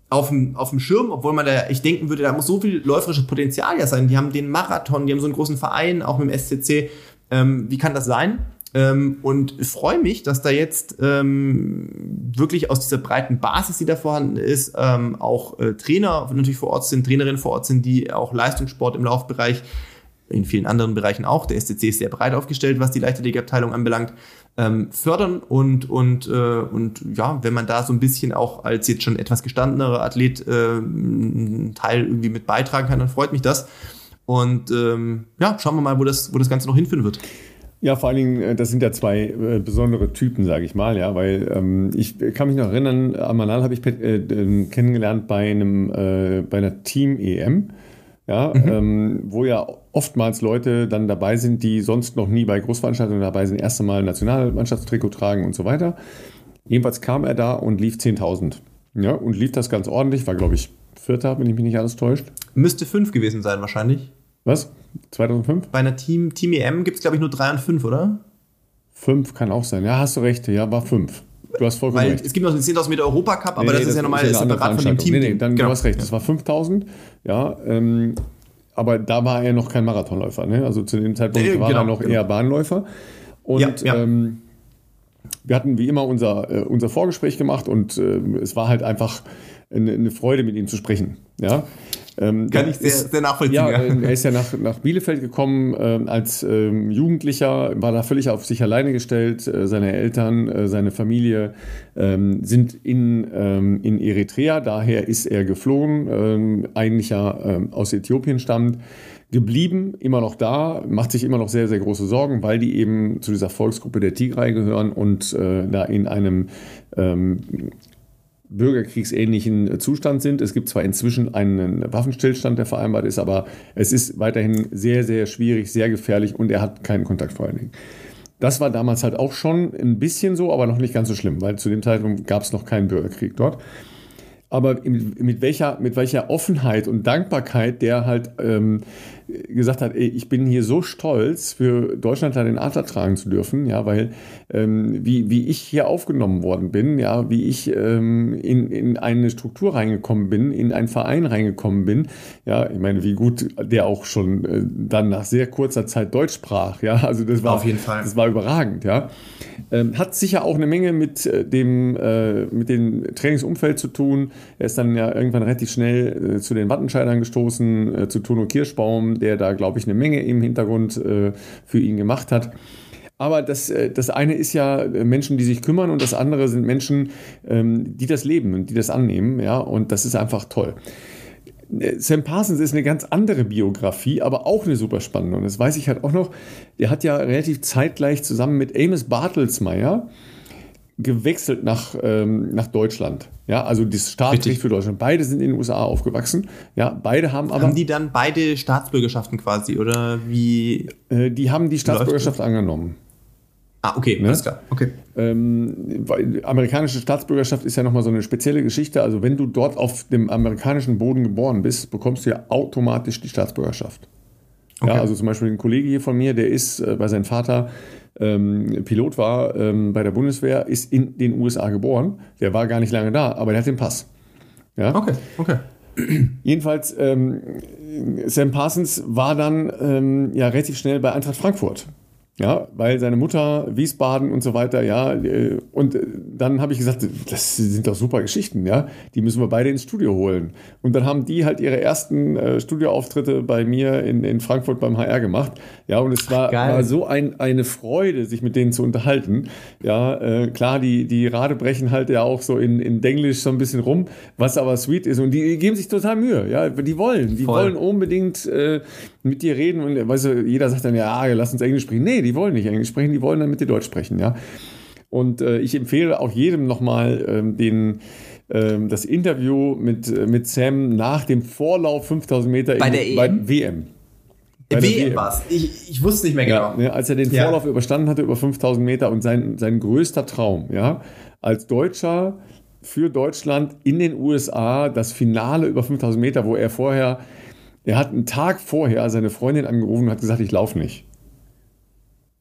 auf dem, Schirm, obwohl man da, ich denken würde, da muss so viel läuferisches Potenzial ja sein. Die haben den Marathon, die haben so einen großen Verein, auch mit dem SCC. Ähm, wie kann das sein? Ähm, und freue mich, dass da jetzt ähm, wirklich aus dieser breiten Basis, die da vorhanden ist, ähm, auch äh, Trainer natürlich vor Ort sind, Trainerinnen vor Ort sind, die auch Leistungssport im Laufbereich, in vielen anderen Bereichen auch, der SCC ist sehr breit aufgestellt, was die Leichtathletikabteilung anbelangt, ähm, fördern und, und, äh, und ja, wenn man da so ein bisschen auch als jetzt schon etwas gestandenerer Athlet äh, einen Teil irgendwie mit beitragen kann, dann freut mich das. Und ähm, ja, schauen wir mal, wo das, wo das Ganze noch hinführen wird. Ja, vor allen Dingen, äh, das sind ja zwei äh, besondere Typen, sage ich mal, ja, weil ähm, ich kann mich noch erinnern, Amanal habe ich äh, ähm, kennengelernt bei einem äh, bei einer Team EM, ja, mhm. ähm, wo ja oftmals Leute dann dabei sind, die sonst noch nie bei Großveranstaltungen dabei sind, erste Mal Nationalmannschaftstrikot tragen und so weiter. Jedenfalls kam er da und lief 10.000, ja, und lief das ganz ordentlich, war glaube ich Vierter, wenn ich mich nicht alles täuscht. Müsste fünf gewesen sein wahrscheinlich. Was? 2005? Bei einer Team, Team EM gibt es, glaube ich, nur 3 und 5, oder? 5 kann auch sein. Ja, hast du recht. Ja, war 5. Du hast vollkommen Weil recht. Es gibt noch den 10.000 Meter Europacup, aber nee, das, das ist ja nochmal separat von dem Team. Nee, nee, dann genau. du hast recht. Das war 5.000. Ja, ähm, aber da war er noch kein Marathonläufer. Ne? Also zu dem Zeitpunkt nee, war genau, er noch genau. eher Bahnläufer. Und ja, ja. Ähm, wir hatten wie immer unser, äh, unser Vorgespräch gemacht und äh, es war halt einfach eine, eine Freude, mit ihm zu sprechen. Ja. Ähm, Kann ich sehr, ist, sehr nachvollziehen. Ja, ja, er ist ja nach, nach Bielefeld gekommen äh, als ähm, Jugendlicher, war da völlig auf sich alleine gestellt. Äh, seine Eltern, äh, seine Familie ähm, sind in, ähm, in Eritrea, daher ist er geflohen, ähm, eigentlich ja ähm, aus Äthiopien stammt geblieben, immer noch da, macht sich immer noch sehr, sehr große Sorgen, weil die eben zu dieser Volksgruppe der Tigray gehören und äh, da in einem ähm, bürgerkriegsähnlichen Zustand sind. Es gibt zwar inzwischen einen Waffenstillstand, der vereinbart ist, aber es ist weiterhin sehr, sehr schwierig, sehr gefährlich und er hat keinen Kontakt vor allen Dingen. Das war damals halt auch schon ein bisschen so, aber noch nicht ganz so schlimm, weil zu dem Zeitpunkt gab es noch keinen Bürgerkrieg dort aber mit welcher, mit welcher Offenheit und Dankbarkeit der halt ähm, gesagt hat, ey, ich bin hier so stolz, für Deutschland da den Adler tragen zu dürfen, ja, weil ähm, wie, wie ich hier aufgenommen worden bin, ja, wie ich ähm, in, in eine Struktur reingekommen bin, in einen Verein reingekommen bin, ja, ich meine, wie gut der auch schon äh, dann nach sehr kurzer Zeit Deutsch sprach, ja, also das war auf jeden Fall, das war überragend, ja, ähm, hat sicher auch eine Menge mit äh, dem äh, mit dem Trainingsumfeld zu tun. Er ist dann ja irgendwann relativ schnell äh, zu den Wattenscheidern gestoßen, äh, zu Tono Kirschbaum, der da, glaube ich, eine Menge im Hintergrund äh, für ihn gemacht hat. Aber das, äh, das eine ist ja Menschen, die sich kümmern und das andere sind Menschen, ähm, die das leben und die das annehmen. Ja, und das ist einfach toll. Sam Parsons ist eine ganz andere Biografie, aber auch eine super spannende. Und das weiß ich halt auch noch. Der hat ja relativ zeitgleich zusammen mit Amos Bartelsmeyer gewechselt nach, ähm, nach Deutschland. Ja, also das Staatsrecht für Deutschland. Beide sind in den USA aufgewachsen. Ja, beide haben aber. Haben die dann beide Staatsbürgerschaften quasi oder wie? Äh, die haben die Staatsbürgerschaft angenommen. Ah, okay, ne? alles klar. Okay. Ähm, amerikanische Staatsbürgerschaft ist ja nochmal so eine spezielle Geschichte. Also, wenn du dort auf dem amerikanischen Boden geboren bist, bekommst du ja automatisch die Staatsbürgerschaft. Okay. Ja, also zum Beispiel ein Kollege hier von mir, der ist, äh, weil sein Vater ähm, Pilot war ähm, bei der Bundeswehr, ist in den USA geboren. Der war gar nicht lange da, aber der hat den Pass. Ja? Okay, okay. Jedenfalls, ähm, Sam Parsons war dann ähm, ja relativ schnell bei Eintracht Frankfurt. Ja, weil seine Mutter, Wiesbaden und so weiter, ja, äh, und äh, dann habe ich gesagt, das sind doch super Geschichten, ja, die müssen wir beide ins Studio holen. Und dann haben die halt ihre ersten äh, Studioauftritte bei mir in, in Frankfurt beim HR gemacht, ja, und es war, war so ein, eine Freude, sich mit denen zu unterhalten. Ja, äh, klar, die, die Rade brechen halt ja auch so in, in Denglisch so ein bisschen rum, was aber sweet ist und die geben sich total Mühe, ja, die wollen, die Voll. wollen unbedingt äh, mit dir reden und weißt du, jeder sagt dann, ja, lass uns Englisch sprechen. Nee, die wollen nicht Englisch sprechen, die wollen dann mit dir Deutsch sprechen, ja. Und äh, ich empfehle auch jedem nochmal ähm, den ähm, das Interview mit, äh, mit Sam nach dem Vorlauf 5000 Meter bei in, der EM? Bei WM. Bei WM war es. Ich, ich wusste nicht mehr genau. Ja, ne, als er den Vorlauf ja. überstanden hatte über 5000 Meter und sein, sein größter Traum, ja, als Deutscher für Deutschland in den USA das Finale über 5000 Meter, wo er vorher er hat einen Tag vorher seine Freundin angerufen und hat gesagt, ich laufe nicht.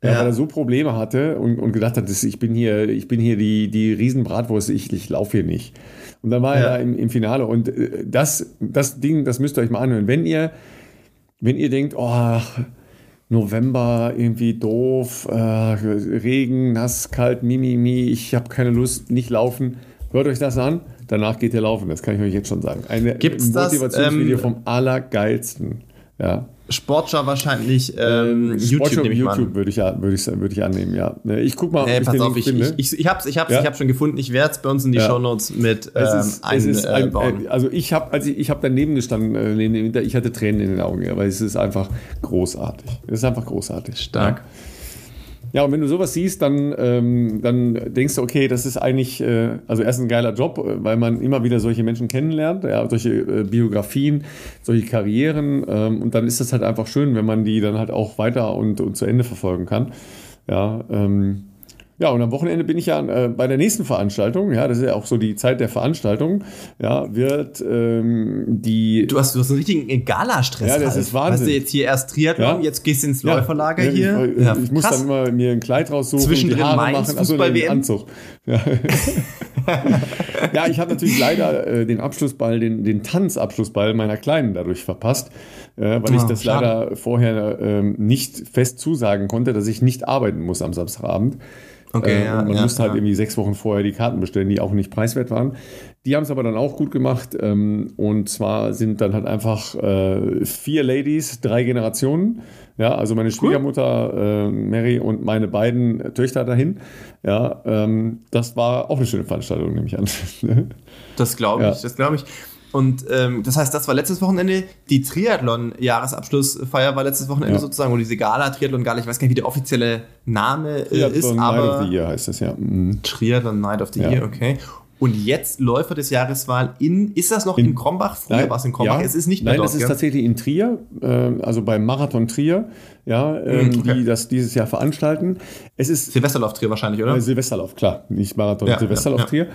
Ja. Weil er so Probleme hatte und, und gedacht hat, ich bin hier, ich bin hier die, die Riesenbratwurst, ich, ich laufe hier nicht. Und dann war ja. er da im, im Finale. Und äh, das, das Ding, das müsst ihr euch mal anhören. Wenn ihr, wenn ihr denkt, oh, November irgendwie doof, äh, Regen, nass, kalt, mimimi, ich habe keine Lust, nicht laufen, hört euch das an. Danach geht ihr laufen, das kann ich euch jetzt schon sagen. Ein Motivationsvideo ähm, vom Allergeilsten. Ja. Sportschau wahrscheinlich ähm, ähm, YouTube, ich YouTube würde ich, würde, ich, würde ich annehmen, ja. Ich guck mal, hey, pass auf, ich, ich, ich, ich habe ich hab's, ja? ich hab schon gefunden. Ich werde es bei uns in die ja. Shownotes mit ähm, ist, einbauen. Ein, also ich habe also ich hab daneben gestanden, äh, ich hatte Tränen in den Augen, ja, weil es ist einfach großartig. Es ist einfach großartig. Stark. Ja. Ja, und wenn du sowas siehst, dann, ähm, dann denkst du, okay, das ist eigentlich, äh, also erst ein geiler Job, äh, weil man immer wieder solche Menschen kennenlernt, ja, solche äh, Biografien, solche Karrieren. Ähm, und dann ist das halt einfach schön, wenn man die dann halt auch weiter und, und zu Ende verfolgen kann. Ja, ähm, ja, und am Wochenende bin ich ja äh, bei der nächsten Veranstaltung, ja, das ist ja auch so die Zeit der Veranstaltung, ja, wird ähm, die... Du hast, du hast einen richtigen Galastress. Ja, das halt. ist Wahnsinn. Hast du jetzt hier erst Triathlon, ja? jetzt gehst du ins Läuferlager ja, hier. Ich, ja, ich muss dann immer mir ein Kleid raussuchen, Zwischendrin die Haare Mainz, machen, also den Anzug. Ja, <laughs> ja ich habe natürlich leider äh, den Abschlussball, den, den Tanzabschlussball meiner Kleinen dadurch verpasst, äh, weil oh, ich das schade. leider vorher äh, nicht fest zusagen konnte, dass ich nicht arbeiten muss am Samstagabend. Okay, äh, ja, man ja, musste halt ja. irgendwie sechs Wochen vorher die Karten bestellen, die auch nicht preiswert waren. Die haben es aber dann auch gut gemacht. Ähm, und zwar sind dann halt einfach äh, vier Ladies, drei Generationen. Ja, also meine Schwiegermutter äh, Mary und meine beiden Töchter dahin. Ja, ähm, das war auch eine schöne Veranstaltung, nehme ich an. <laughs> Das glaube ich, das glaube ich. Und ähm, das heißt, das war letztes Wochenende. Die Triathlon-Jahresabschlussfeier war letztes Wochenende Ja. sozusagen. Und diese Gala, Triathlon-Gala, ich weiß gar nicht, wie der offizielle Name äh, ist, Triathlon Night aber of the Year heißt das ja. Mhm. Triathlon Night of the Ja. Year, okay. Und jetzt Läufer des Jahreswahl in, ist das noch in, In- Krombach? Früher war es in Krombach, ja. es ist nicht mehr Nein, dort, das ist gell? tatsächlich in Trier, äh, also beim Marathon Trier, ja, ähm, Mhm, okay. die das dieses Jahr veranstalten. Es ist Silvesterlauf Trier wahrscheinlich, oder? äh, Silvesterlauf, klar, nicht Marathon, Ja, Silvesterlauf ja, ja. Trier.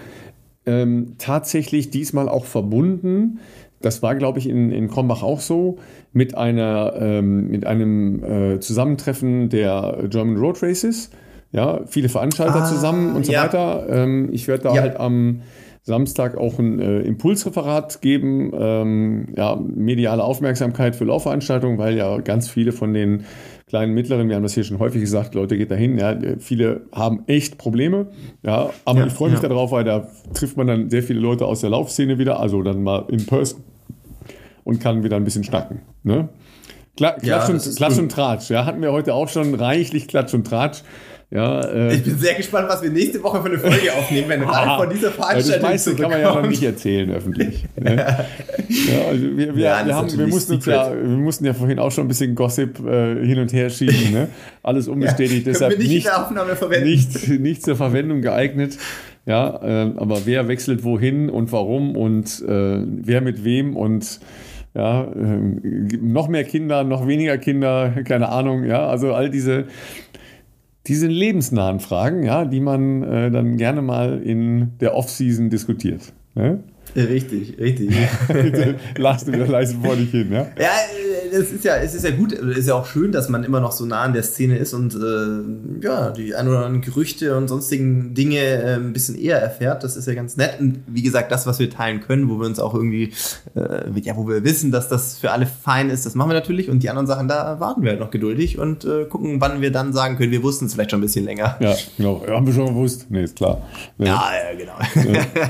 Ähm, tatsächlich diesmal auch verbunden, das war, glaube ich, in, in Krombach auch so, mit, einer, ähm, mit einem äh, Zusammentreffen der German Road Races. Ja, viele Veranstalter Ah, zusammen und so ja. weiter. Ähm, ich werde da Ja. halt am Samstag auch ein äh, Impulsreferat geben, ähm, ja, mediale Aufmerksamkeit für Laufveranstaltungen, weil ja ganz viele von den kleinen, mittleren, wir haben das hier schon häufig gesagt, Leute, geht dahin, ja, viele haben echt Probleme, ja, aber Ja, ich freue mich ja. darauf, weil da trifft man dann sehr viele Leute aus der Laufszene wieder, also dann mal in person und kann wieder ein bisschen schnacken, ne? Kla Ja, Klatsch, das und, Klatsch und Tratsch, ja, hatten wir heute auch schon reichlich Klatsch und Tratsch, ja, äh, Ich bin sehr gespannt, was wir nächste Woche für eine Folge aufnehmen, wenn Ah, von dieser ja, das Veranstaltung meiste kann man ja noch nicht erzählen öffentlich. Ne? <laughs> ja, also wir, wir, Ja, das wir, ist haben, wir, natürlich mussten ja, wir mussten ja vorhin auch schon ein bisschen Gossip äh, hin und her schieben. Ne? Alles <laughs> unbestätigt, deshalb nicht, in nicht, der Aufnahme verwenden. nicht, nicht zur Verwendung geeignet. Ja, ähm, aber wer wechselt wohin und warum und äh, wer mit wem und ja, ähm, noch mehr Kinder, noch weniger Kinder, keine Ahnung, ja, also all diese, diese lebensnahen Fragen, ja, die man äh, dann gerne mal in der Off-Season diskutiert. Ne? Richtig, richtig. Lachst du wieder leise vor dich hin, ja? Ja, es ist ja, es ist ja gut, es ist ja auch schön, dass man immer noch so nah an der Szene ist und äh, ja, die ein oder anderen Gerüchte und sonstigen Dinge äh, ein bisschen eher erfährt. Das ist ja ganz nett. Und wie gesagt, das, was wir teilen können, wo wir uns auch irgendwie, äh, ja, wo wir wissen, dass das für alle fein ist, das machen wir natürlich. Und die anderen Sachen, da warten wir halt noch geduldig und äh, gucken, wann wir dann sagen können, wir wussten es vielleicht schon ein bisschen länger. Ja, genau. Haben wir schon gewusst. Nee, ist klar. Ja, ja, genau.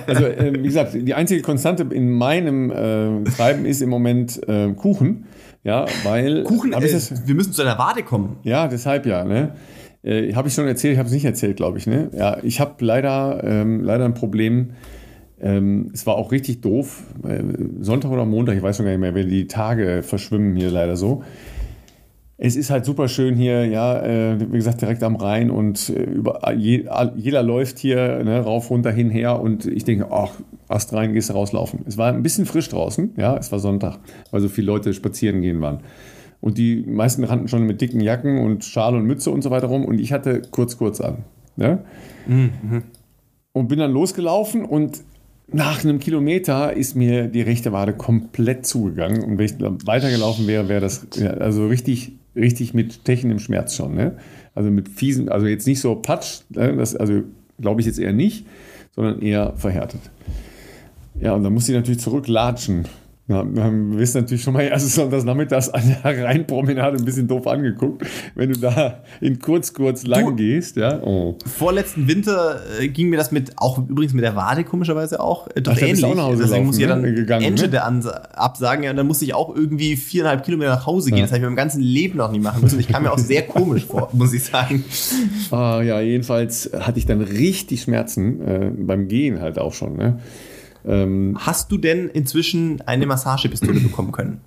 Also, äh, wie gesagt, die einzige Konstante in meinem äh, Treiben ist im Moment äh, Kuchen. Ja, weil. Kuchen, äh, das, wir müssen zu einer Wade kommen. ja, deshalb ja, ne? Äh, habe ich schon erzählt, ich habe es nicht erzählt, glaube ich, ne? Ja, ich habe leider, ähm, leider ein Problem. Ähm, es war auch richtig doof. Äh, Sonntag oder Montag, ich weiß schon gar nicht mehr, weil die Tage verschwimmen hier leider so. Es ist halt super schön hier, ja, äh, wie gesagt, direkt am Rhein und äh, über, je, jeder läuft hier ne, rauf, runter, hin, her und ich denke, ach, Ast rein, gehst rauslaufen. Es war ein bisschen frisch draußen, ja, es war Sonntag, weil so viele Leute spazieren gehen waren. Und die meisten rannten schon mit dicken Jacken und Schal und Mütze und so weiter rum und ich hatte kurz, kurz an. Ne? Und bin dann losgelaufen und nach einem Kilometer ist mir die rechte Wade komplett zugegangen. Und wenn ich weitergelaufen wäre, wäre das ja, also richtig, richtig mit stechendem Schmerz schon. Ne? Also mit fiesen, also jetzt nicht so Patsch, ne? das, also glaube ich jetzt eher nicht, sondern eher verhärtet. Ja, und dann musste ich natürlich zurücklatschen. Ja, wir wirst natürlich schon mal <laughs> erst sonntags nachmittags an der Rheinpromenade ein bisschen doof angeguckt, wenn du da in kurz, kurz lang Du- gehst. Ja, oh. Vorletzten Winter äh, ging mir das mit, auch übrigens mit der Wade komischerweise auch, äh, doch Ach, ähnlich. auch nach Hause Deswegen muss ich ja dann ne? Gegangen, Ente ne? absagen, ja, und dann musste ich auch irgendwie viereinhalb Kilometer nach Hause gehen. Das habe ich meinem ganzen Leben noch nie machen müssen. Ich kam mir auch sehr <laughs> komisch vor, muss ich sagen. Ah, ja, jedenfalls hatte ich dann richtig Schmerzen äh, beim Gehen halt auch schon. Ne? Ähm, Hast du denn inzwischen eine Massagepistole <clears throat> bekommen können?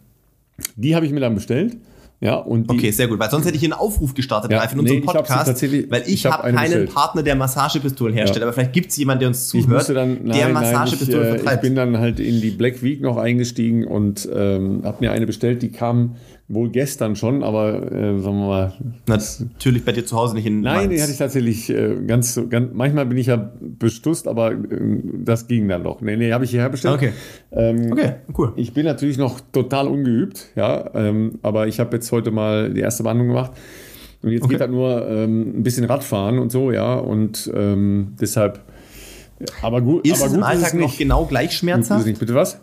die habe ich mir dann bestellt. Ja, und Okay, sehr gut, weil sonst hätte ich einen Aufruf gestartet Ja, in nee, unserem ich sie Podcast, tatsächlich- weil ich, ich hab habe eine keinen bestellt. Partner, der Massagepistolen herstellt, Ja. aber vielleicht gibt es jemanden, der uns ich zuhört, dann, nein, der nein, ich, Massagepistolen äh, ich vertreibt. bin dann halt in die Black Week noch eingestiegen und ähm, habe mir eine bestellt, die kam wohl gestern schon, aber äh, sagen wir mal, Natürlich bei dir zu Hause nicht in Nein, die hatte ich tatsächlich äh, ganz, ganz, manchmal bin ich ja bestusst, aber äh, das ging dann doch. Nee, nee, habe ich hierher bestellt. Okay. Ähm, Okay, cool. Ich bin natürlich noch total ungeübt, ja, ähm, aber ich habe jetzt heute mal die erste Behandlung gemacht. Und jetzt Okay. geht halt nur ähm, ein bisschen Radfahren und so, ja, und ähm, deshalb. Aber gut, Ist aber es gut im Alltag es noch nicht. genau gleich es schmerzhaft? Bitte was?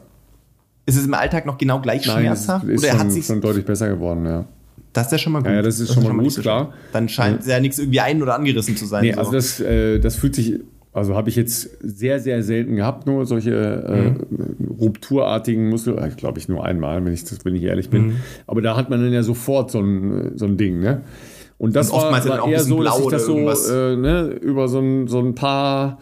Ist es im Alltag noch genau gleich Nein, schmerzhaft? ist Oder hat schon, sich schon deutlich besser geworden, ja. Das ist ja schon mal gut. Ja, ja das ist das schon, ist mal gut, klar. Dann scheint ja. ja nichts irgendwie ein- oder angerissen zu sein. Nee, so. also das, äh, das fühlt sich, also habe ich jetzt sehr, sehr selten gehabt, nur solche äh, mhm. rupturartigen Muskel, ich glaube ich nur einmal, wenn ich, das, wenn ich ehrlich bin. Mhm. Aber da hat man dann ja sofort so ein, so ein Ding, ne? Und das Und war, war eher so, dass ich das so äh, ne, über so ein, so ein paar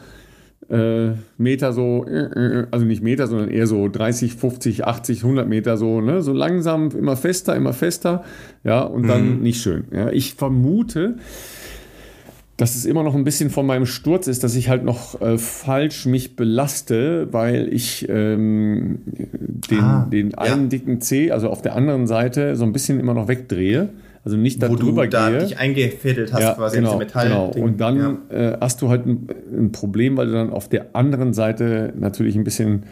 äh, Meter so, äh, äh, also nicht Meter, sondern eher so 30, 50, 80, 100 Meter so, ne, so langsam, immer fester, immer fester, ja, und dann mhm. nicht schön. Ja. Ich vermute, dass es immer noch ein bisschen von meinem Sturz ist, dass ich halt noch äh, falsch mich belaste, weil ich ähm, den, ah, den einen ja. dicken C, also auf der anderen Seite, so ein bisschen immer noch wegdrehe. Also nicht da Wo drüber du da gehe. dich eingefädelt hast, ja, quasi genau, Metall. Genau. Und dann ja. äh, hast du halt ein, ein, Problem, weil du dann auf der anderen Seite natürlich ein bisschen,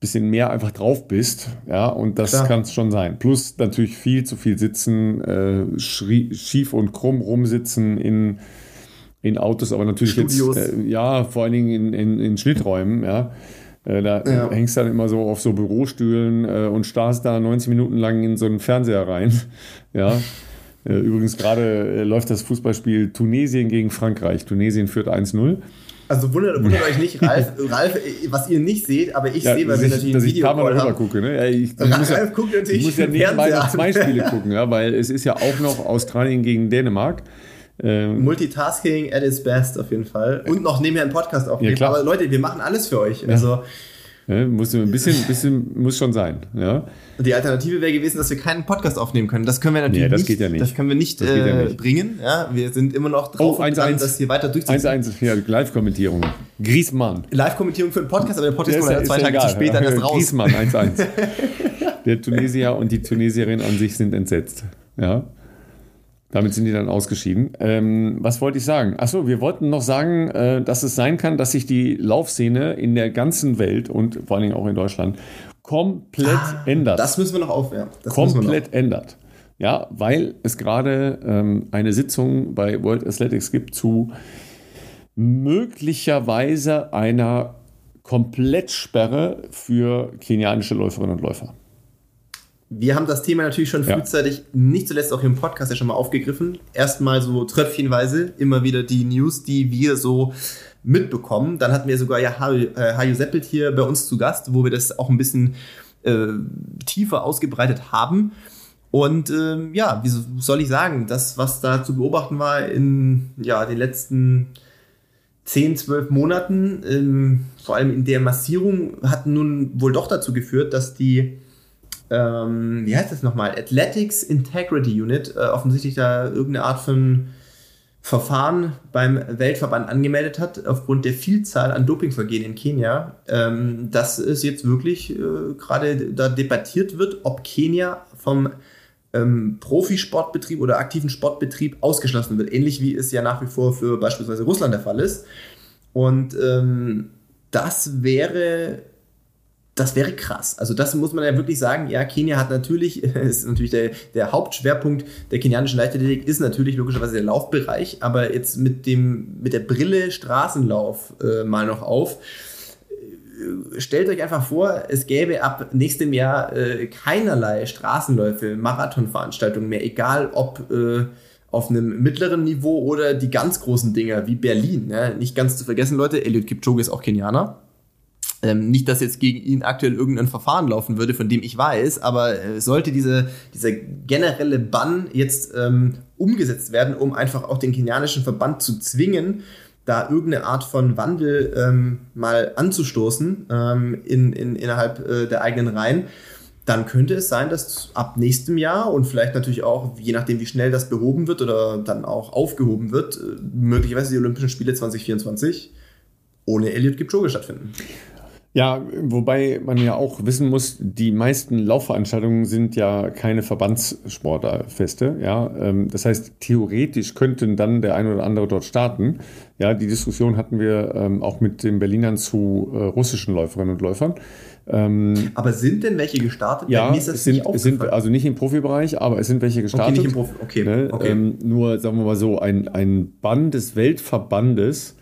bisschen mehr einfach drauf bist. Ja, und das kann es schon sein. Plus natürlich viel zu viel sitzen, äh, schief und krumm rumsitzen in, in Autos, aber natürlich Studios. jetzt, äh, ja, vor allen Dingen in, in, in Schnitträumen, ja. Äh, da ja. hängst du dann immer so auf so Bürostühlen äh, und starrst da 90 Minuten lang in so einen Fernseher rein. <laughs> Ja. Äh, übrigens gerade äh, läuft das Fußballspiel Tunesien gegen Frankreich. Tunesien führt 1-0. Also wundert, wundert euch nicht, Ralf, <laughs> Ralf, was ihr nicht seht, aber ich ja, sehe, weil wir natürlich dass ein Video ich ein paar Mal rüber gucke. Ne? Ja, ich, Ralf muss ja, guckt natürlich ich muss ja nebenbei noch zwei Spiele <laughs> gucken, ja, weil es ist ja auch noch Australien gegen Dänemark. Ähm, Multitasking at its best auf jeden Fall. Und noch nebenher einen Podcast aufnehmen. Ja, Aber Leute, wir machen alles für euch. Also, ja, muss ein bisschen, <laughs> bisschen muss schon sein. Ja. Die Alternative wäre gewesen, dass wir keinen Podcast aufnehmen können. Das können wir natürlich nee, das nicht. Geht ja nicht. Das können wir nicht, äh, ja nicht. bringen. Ja, wir sind immer noch drauf, oh, 1, dran, 1, das hier weiter durchzuziehen. 1-1, ja, Live-Kommentierung. Griesmann. Live-Kommentierung für den Podcast, aber der Podcast kommt ja zwei Tage egal. zu spät dann erst raus. Griesmann 1-1. <laughs> der Tunesier und die Tunesierin an sich sind entsetzt. Ja. Damit sind die dann ausgeschieden. Ähm, was wollte ich sagen? Achso, wir wollten noch sagen, äh, dass es sein kann, dass sich die Laufszene in der ganzen Welt und vor allen Dingen auch in Deutschland komplett ah, ändert. Das müssen wir noch aufwärmen. komplett ändert. Ja, weil es gerade ähm, eine Sitzung bei World Athletics gibt zu möglicherweise einer Komplettsperre für kenianische Läuferinnen und Läufer. Wir haben das Thema natürlich schon frühzeitig, ja. nicht zuletzt auch hier im Podcast ja schon mal aufgegriffen. Erstmal so tröpfchenweise immer wieder die News, die wir so mitbekommen. Dann hatten wir sogar ja Hajo äh, Seppelt hier bei uns zu Gast, wo wir das auch ein bisschen äh, tiefer ausgebreitet haben. Und ähm, ja, wie soll ich sagen, das, was da zu beobachten war in ja, den letzten 10, 12 Monaten, ähm, vor allem in der Massierung, hat nun wohl doch dazu geführt, dass die ähm, wie heißt das nochmal? Athletics Integrity Unit, äh, offensichtlich da irgendeine Art von Verfahren beim Weltverband angemeldet hat, aufgrund der Vielzahl an Dopingvergehen in Kenia, ähm, dass es jetzt wirklich äh, gerade da debattiert wird, ob Kenia vom ähm, Profisportbetrieb oder aktiven Sportbetrieb ausgeschlossen wird, ähnlich wie es ja nach wie vor für beispielsweise Russland der Fall ist. Und ähm, das wäre das wäre krass. Also das muss man ja wirklich sagen. Ja, Kenia hat natürlich, <laughs> ist natürlich der, der Hauptschwerpunkt der kenianischen Leichtathletik ist natürlich logischerweise der Laufbereich, aber jetzt mit dem mit der Brille Straßenlauf äh, mal noch auf. Äh, stellt euch einfach vor, es gäbe ab nächstem Jahr äh, keinerlei Straßenläufe, Marathonveranstaltungen mehr, egal ob äh, auf einem mittleren Niveau oder die ganz großen Dinger wie Berlin. Ja? Nicht ganz zu vergessen, Leute, Eliud Kipchoge ist auch Kenianer. Ähm, nicht, dass jetzt gegen ihn aktuell irgendein Verfahren laufen würde, von dem ich weiß, aber äh, sollte diese, dieser generelle Bann jetzt ähm, umgesetzt werden, um einfach auch den kenianischen Verband zu zwingen, da irgendeine Art von Wandel ähm, mal anzustoßen ähm, in, in, innerhalb äh, der eigenen Reihen, dann könnte es sein, dass ab nächstem Jahr und vielleicht natürlich auch, je nachdem, wie schnell das behoben wird oder dann auch aufgehoben wird, äh, möglicherweise die Olympischen Spiele 2024 ohne Elliot Kipchoge stattfinden. Ja, wobei man ja auch wissen muss, die meisten Laufveranstaltungen sind ja keine Verbandssportfeste. Ja, ähm, das heißt, theoretisch könnten dann der eine oder andere dort starten. Ja, die Diskussion hatten wir ähm, auch mit den Berlinern zu äh, russischen Läuferinnen und Läufern. Ähm, aber sind denn welche gestartet? Ja, es sind, sind, also nicht im Profibereich, aber es sind welche gestartet. Okay, nicht im Profi. Okay, ne? okay. nur, sagen wir mal so, ein, ein Band des Weltverbandes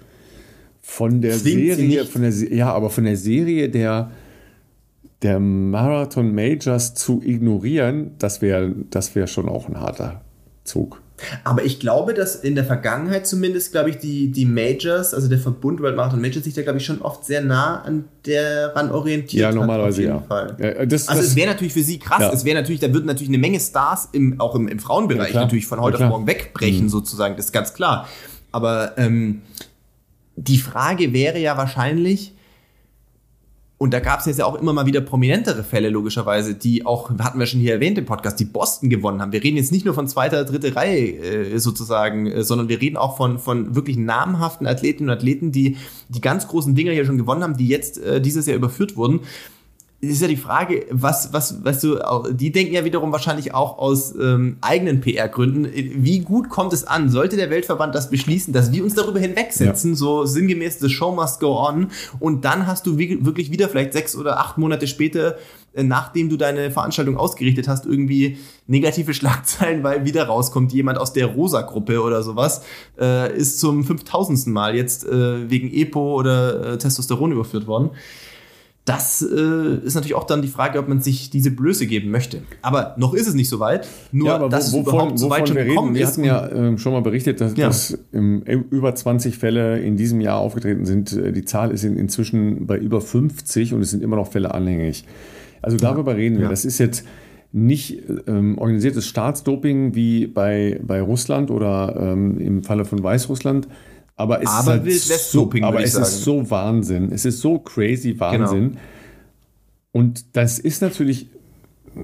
von der Zwingt Serie, von der, ja, aber von der Serie der der Marathon Majors zu ignorieren, das wäre das wär schon auch ein harter Zug. Aber ich glaube, dass in der Vergangenheit zumindest, glaube ich, die, die Majors, also der Verbund World Marathon Majors, sich da, glaube ich, schon oft sehr nah an der ran orientiert. Ja, normalerweise ja. ja das, also das, es wäre natürlich für sie krass. Ja. Es wäre natürlich, da würden natürlich eine Menge Stars im, auch im, im Frauenbereich ja, natürlich von heute auf morgen wegbrechen, mhm. sozusagen. Das ist ganz klar. Aber ähm, die Frage wäre ja wahrscheinlich, und da gab es jetzt ja auch immer mal wieder prominentere Fälle, logischerweise, die auch, hatten wir schon hier erwähnt im Podcast, die Boston gewonnen haben. Wir reden jetzt nicht nur von zweiter, dritter Reihe äh, sozusagen, äh, sondern wir reden auch von, von wirklich namhaften Athletinnen und Athleten, die die ganz großen Dinger hier schon gewonnen haben, die jetzt äh, dieses Jahr überführt wurden ist ja die Frage, was, was, weißt du, die denken ja wiederum wahrscheinlich auch aus ähm, eigenen PR-Gründen. Wie gut kommt es an? Sollte der Weltverband das beschließen, dass wir uns darüber hinwegsetzen, ja. so sinngemäß, the show must go on, und dann hast du wirklich wieder vielleicht sechs oder acht Monate später, äh, nachdem du deine Veranstaltung ausgerichtet hast, irgendwie negative <laughs> Schlagzeilen, weil wieder rauskommt, jemand aus der Rosa-Gruppe oder sowas, äh, ist zum 5000. Mal jetzt äh, wegen EPO oder äh, Testosteron überführt worden das äh, ist natürlich auch dann die Frage, ob man sich diese Blöße geben möchte. Aber noch ist es nicht so weit. Nur, ja, dass wo, es überhaupt so weit schon gekommen wir ist. Wir hatten ja äh, schon mal berichtet, dass, ja. dass im, über 20 Fälle in diesem Jahr aufgetreten sind. Äh, die Zahl ist in, inzwischen bei über 50 und es sind immer noch Fälle anhängig. Also darüber ja. reden wir. Das ist jetzt nicht ähm, organisiertes Staatsdoping wie bei, bei Russland oder ähm, im Falle von Weißrussland, aber es, aber ist, halt so, aber es ist so Wahnsinn. Es ist so crazy Wahnsinn. Genau. Und das ist natürlich,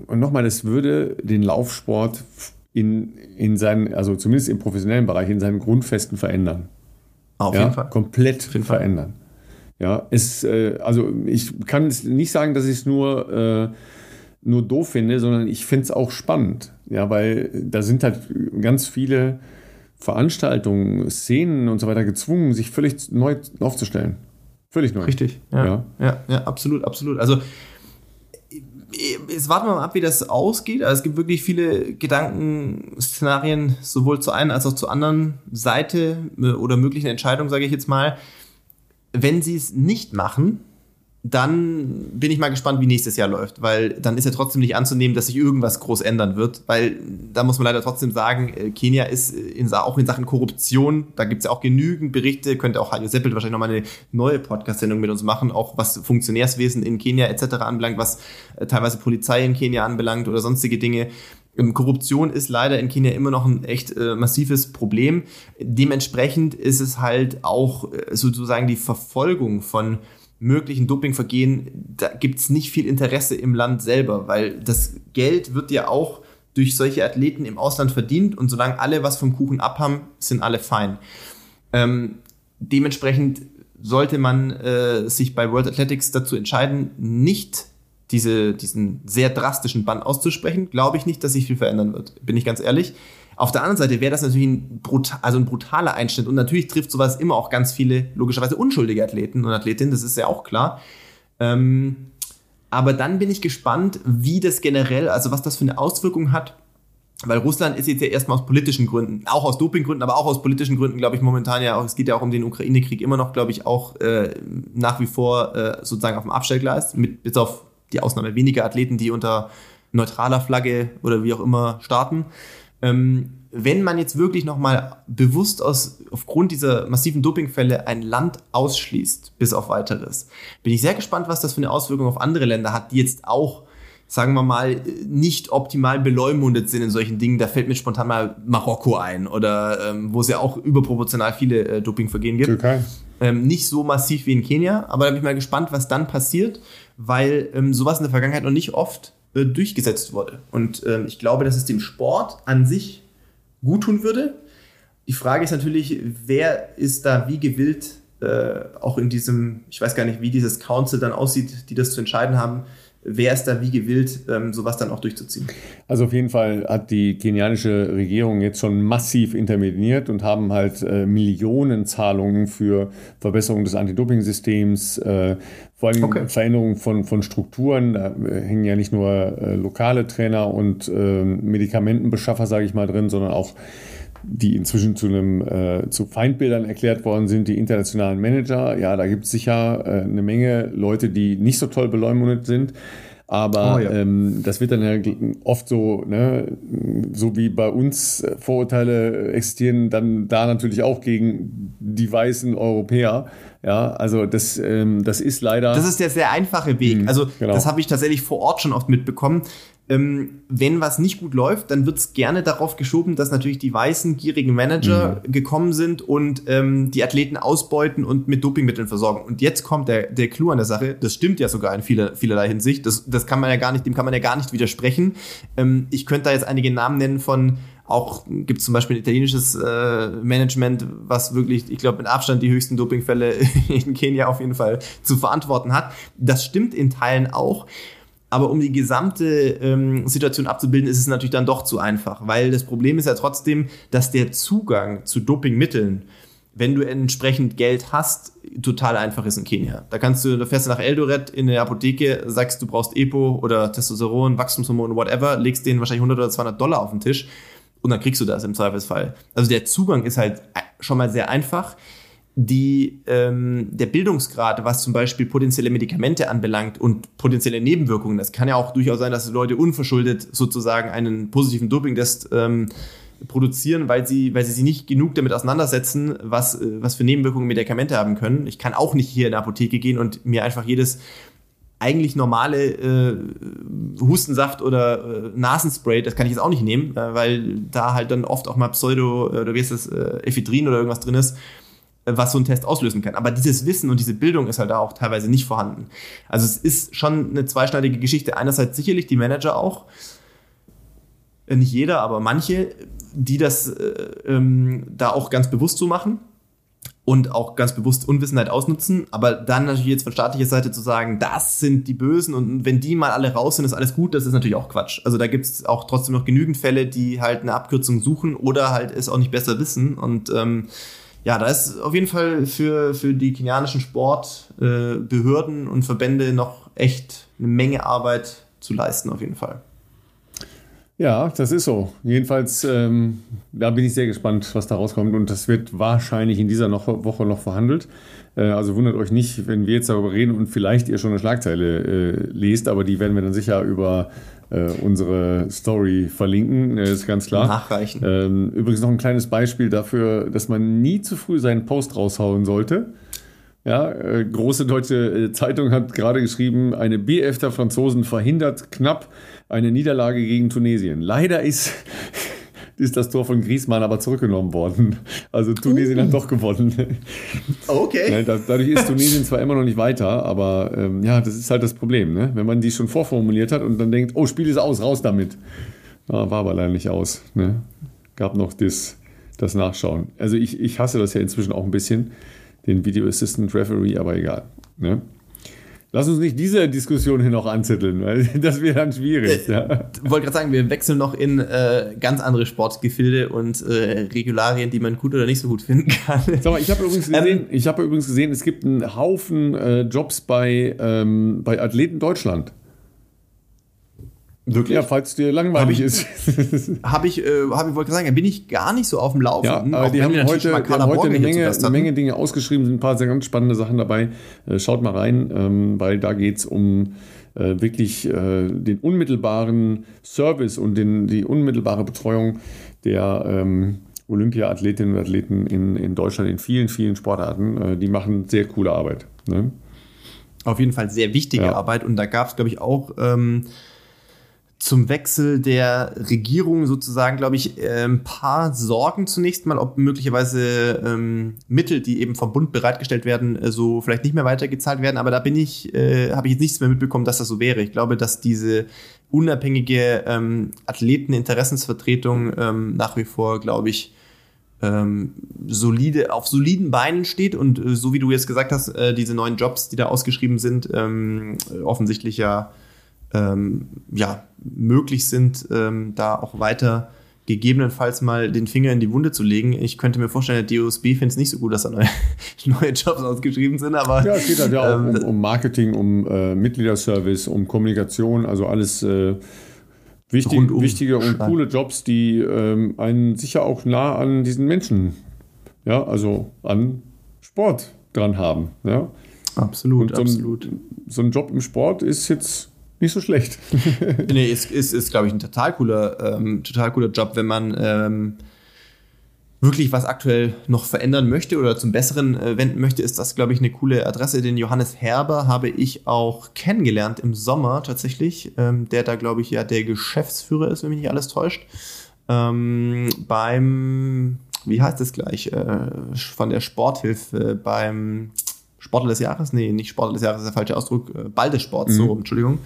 und nochmal, das würde den Laufsport in, in seinen, also zumindest im professionellen Bereich, in seinen Grundfesten verändern. Auf ja, jeden Fall. Komplett jeden verändern. Fall. Ja, es, äh, also ich kann nicht sagen, dass ich es nur, äh, nur doof finde, sondern ich finde es auch spannend. Ja, weil da sind halt ganz viele Veranstaltungen, Szenen und so weiter gezwungen, sich völlig neu aufzustellen. Völlig neu. Richtig, ja. Ja, ja, ja absolut, absolut. Also jetzt warten wir mal ab, wie das ausgeht. Also es gibt wirklich viele Gedankenszenarien, sowohl zur einen als auch zur anderen Seite äh, oder möglichen Entscheidungen, sage ich jetzt mal. Wenn sie es nicht machen, dann bin ich mal gespannt, wie nächstes Jahr läuft, weil dann ist ja trotzdem nicht anzunehmen, dass sich irgendwas groß ändern wird, weil da muss man leider trotzdem sagen, äh, Kenia ist in, auch in Sachen Korruption, da gibt es ja auch genügend Berichte, könnte auch Hajo Seppelt wahrscheinlich nochmal eine neue Podcast-Sendung mit uns machen, auch was Funktionärswesen in Kenia etc. anbelangt, was äh, teilweise Polizei in Kenia anbelangt oder sonstige Dinge. Ähm, Korruption ist leider in Kenia immer noch ein echt äh, massives Problem. Dementsprechend ist es halt auch äh, sozusagen die Verfolgung von möglichen Dopingvergehen, da gibt es nicht viel Interesse im Land selber, weil das Geld wird ja auch durch solche Athleten im Ausland verdient und solange alle was vom Kuchen abhaben, sind alle fein. Ähm, dementsprechend sollte man äh, sich bei World Athletics dazu entscheiden, nicht diese, diesen sehr drastischen Bann auszusprechen, glaube ich nicht, dass sich viel verändern wird. Bin ich ganz ehrlich. Auf der anderen Seite wäre das natürlich ein, brutal, also ein brutaler Einschnitt und natürlich trifft sowas immer auch ganz viele, logischerweise unschuldige Athleten und Athletinnen, das ist ja auch klar. Ähm, aber dann bin ich gespannt, wie das generell, also was das für eine Auswirkung hat, weil Russland ist jetzt ja erstmal aus politischen Gründen, auch aus Dopinggründen, aber auch aus politischen Gründen, glaube ich, momentan ja auch, es geht ja auch um den Ukraine-Krieg immer noch, glaube ich, auch äh, nach wie vor äh, sozusagen auf dem Abstellgleis, mit, bis auf die Ausnahme weniger Athleten, die unter neutraler Flagge oder wie auch immer starten. Ähm, wenn man jetzt wirklich nochmal bewusst aus, aufgrund dieser massiven Dopingfälle ein Land ausschließt, bis auf weiteres, bin ich sehr gespannt, was das für eine Auswirkung auf andere Länder hat, die jetzt auch, sagen wir mal, nicht optimal beleumundet sind in solchen Dingen. Da fällt mir spontan mal Marokko ein oder ähm, wo es ja auch überproportional viele äh, Dopingvergehen gibt. Türkei. Ähm, nicht so massiv wie in Kenia, aber da bin ich mal gespannt, was dann passiert, weil ähm, sowas in der Vergangenheit noch nicht oft äh, durchgesetzt wurde. Und ähm, ich glaube, dass es dem Sport an sich gut tun würde. Die Frage ist natürlich, wer ist da wie gewillt, äh, auch in diesem, ich weiß gar nicht, wie dieses Council dann aussieht, die das zu entscheiden haben, wer ist da wie gewillt, ähm, sowas dann auch durchzuziehen? Also auf jeden Fall hat die kenianische Regierung jetzt schon massiv interveniert und haben halt äh, Millionenzahlungen für Verbesserung des Anti-Doping-Systems, äh, vor allem okay. Veränderung von, von Strukturen. Da äh, hängen ja nicht nur äh, lokale Trainer und äh, Medikamentenbeschaffer, sage ich mal, drin, sondern auch die inzwischen zu einem äh, zu Feindbildern erklärt worden sind, die internationalen Manager. Ja, da gibt es sicher äh, eine Menge Leute, die nicht so toll beleumundet sind. Aber oh, ja. ähm, das wird dann ja oft so, ne, so wie bei uns Vorurteile existieren, dann da natürlich auch gegen die weißen Europäer. Ja, also das, ähm, das ist leider. Das ist der sehr einfache Weg. Mh, also genau. das habe ich tatsächlich vor Ort schon oft mitbekommen. Ähm, wenn was nicht gut läuft, dann wird es gerne darauf geschoben, dass natürlich die weißen, gierigen Manager mhm. gekommen sind und ähm, die Athleten ausbeuten und mit Dopingmitteln versorgen. Und jetzt kommt der, der Clou an der Sache, das stimmt ja sogar in vieler, vielerlei Hinsicht, das, das kann man ja gar nicht, dem kann man ja gar nicht widersprechen. Ähm, ich könnte da jetzt einige Namen nennen von auch gibt es zum Beispiel ein italienisches äh, Management, was wirklich, ich glaube, mit Abstand die höchsten Dopingfälle <laughs> in Kenia auf jeden Fall zu verantworten hat. Das stimmt in Teilen auch. Aber um die gesamte ähm, Situation abzubilden, ist es natürlich dann doch zu einfach, weil das Problem ist ja trotzdem, dass der Zugang zu Dopingmitteln, wenn du entsprechend Geld hast, total einfach ist in Kenia. Da kannst du, da fährst du nach Eldoret in der Apotheke, sagst, du brauchst Epo oder Testosteron, Wachstumshormon, whatever, legst denen wahrscheinlich 100 oder 200 Dollar auf den Tisch und dann kriegst du das im Zweifelsfall. Also der Zugang ist halt schon mal sehr einfach die, ähm, der Bildungsgrad, was zum Beispiel potenzielle Medikamente anbelangt und potenzielle Nebenwirkungen, das kann ja auch durchaus sein, dass Leute unverschuldet sozusagen einen positiven Dopingtest ähm, produzieren, weil sie, weil sie sich nicht genug damit auseinandersetzen, was, äh, was für Nebenwirkungen Medikamente haben können. Ich kann auch nicht hier in der Apotheke gehen und mir einfach jedes eigentlich normale äh, Hustensaft oder äh, Nasenspray, das kann ich jetzt auch nicht nehmen, äh, weil da halt dann oft auch mal Pseudo, äh, oder wie ist das, äh, Ephedrin oder irgendwas drin ist was so ein Test auslösen kann. Aber dieses Wissen und diese Bildung ist halt da auch teilweise nicht vorhanden. Also es ist schon eine zweischneidige Geschichte. Einerseits sicherlich die Manager auch, äh, nicht jeder, aber manche, die das äh, ähm, da auch ganz bewusst so machen und auch ganz bewusst Unwissenheit ausnutzen, aber dann natürlich jetzt von staatlicher Seite zu sagen, das sind die Bösen und wenn die mal alle raus sind, ist alles gut, das ist natürlich auch Quatsch. Also da gibt es auch trotzdem noch genügend Fälle, die halt eine Abkürzung suchen oder halt es auch nicht besser wissen und ähm, ja, da ist auf jeden Fall für, für die kenianischen Sportbehörden äh, und Verbände noch echt eine Menge Arbeit zu leisten, auf jeden Fall. Ja, das ist so. Jedenfalls, ähm, da bin ich sehr gespannt, was da rauskommt. Und das wird wahrscheinlich in dieser noch, Woche noch verhandelt. Äh, also wundert euch nicht, wenn wir jetzt darüber reden und vielleicht ihr schon eine Schlagzeile äh, lest, aber die werden wir dann sicher über äh, unsere Story verlinken, äh, ist ganz klar. Nachreichen. Ähm, übrigens noch ein kleines Beispiel dafür, dass man nie zu früh seinen Post raushauen sollte. Ja, äh, große deutsche äh, Zeitung hat gerade geschrieben, eine BF der Franzosen verhindert knapp eine Niederlage gegen Tunesien. Leider ist <laughs> ist das Tor von Griezmann aber zurückgenommen worden. Also Tunesien uh. hat doch gewonnen. Okay. Ne, dadurch ist Tunesien zwar immer noch nicht weiter, aber ähm, ja, das ist halt das Problem. Ne? Wenn man die schon vorformuliert hat und dann denkt, oh, Spiel ist aus, raus damit. Ja, war aber leider nicht aus. Ne? Gab noch das, das Nachschauen. Also ich, ich hasse das ja inzwischen auch ein bisschen, den Video Assistant Referee, aber egal. Ne? Lass uns nicht diese Diskussion hier noch anzetteln, weil <laughs> das wäre dann schwierig. Äh, ja. wollte gerade sagen, wir wechseln noch in äh, ganz andere Sportgefilde und äh, Regularien, die man gut oder nicht so gut finden kann. <laughs> Sag mal, ich habe übrigens gesehen, ähm, ich habe übrigens gesehen, es gibt einen Haufen äh, Jobs bei, ähm, bei Athleten Deutschland. Wirklich? Ja, falls dir langweilig hab ich, ist. <laughs> Habe ich, äh, hab ich wollte sagen, bin ich gar nicht so auf dem Laufenden. Ja, aber die haben heute, die haben heute eine, Menge, eine Menge Dinge ausgeschrieben, sind ein paar sehr ganz spannende Sachen dabei. Äh, schaut mal rein, ähm, weil da geht es um äh, wirklich äh, den unmittelbaren Service und den, die unmittelbare Betreuung der ähm, Olympia-Athletinnen und Athleten in, in Deutschland in vielen, vielen Sportarten. Äh, die machen sehr coole Arbeit. Ne? Auf jeden Fall sehr wichtige ja. Arbeit und da gab es, glaube ich, auch. Ähm, zum Wechsel der Regierung sozusagen, glaube ich, ein paar Sorgen zunächst mal, ob möglicherweise ähm, Mittel, die eben vom Bund bereitgestellt werden, äh, so vielleicht nicht mehr weitergezahlt werden. Aber da bin ich, äh, habe ich jetzt nichts mehr mitbekommen, dass das so wäre. Ich glaube, dass diese unabhängige ähm, Athleteninteressensvertretung ähm, nach wie vor, glaube ich, ähm, solide, auf soliden Beinen steht und äh, so wie du jetzt gesagt hast, äh, diese neuen Jobs, die da ausgeschrieben sind, ähm, offensichtlich ja ähm, ja, möglich sind, ähm, da auch weiter gegebenenfalls mal den Finger in die Wunde zu legen. Ich könnte mir vorstellen, der DOSB findet es nicht so gut, dass da neue, <laughs> neue Jobs ausgeschrieben sind, aber. Ja, es geht halt ja auch ähm, um, um, Marketing, um äh, Mitgliederservice, um Kommunikation, also alles, äh, Wichtig, wichtige und coole Jobs, die ähm, einen sicher auch nah an diesen Menschen, ja, also an Sport dran haben. Ja. Absolut, so absolut. Ein, so ein Job im Sport ist jetzt nicht so schlecht. <laughs> nee, ist, ist, ist glaube ich, ein total cooler, ähm, total cooler Job, wenn man ähm, wirklich was aktuell noch verändern möchte oder zum Besseren äh, wenden möchte, ist das, glaube ich, eine coole Adresse. Den Johannes Herber habe ich auch kennengelernt im Sommer tatsächlich, ähm, der da, glaube ich, ja der Geschäftsführer ist, wenn mich nicht alles täuscht. Ähm, beim, wie heißt das gleich, äh, von der Sporthilfe, beim Sportler des Jahres, nee, nicht Sportler des Jahres ist der falsche Ausdruck, äh, Ball des Sports, mhm. so, Entschuldigung.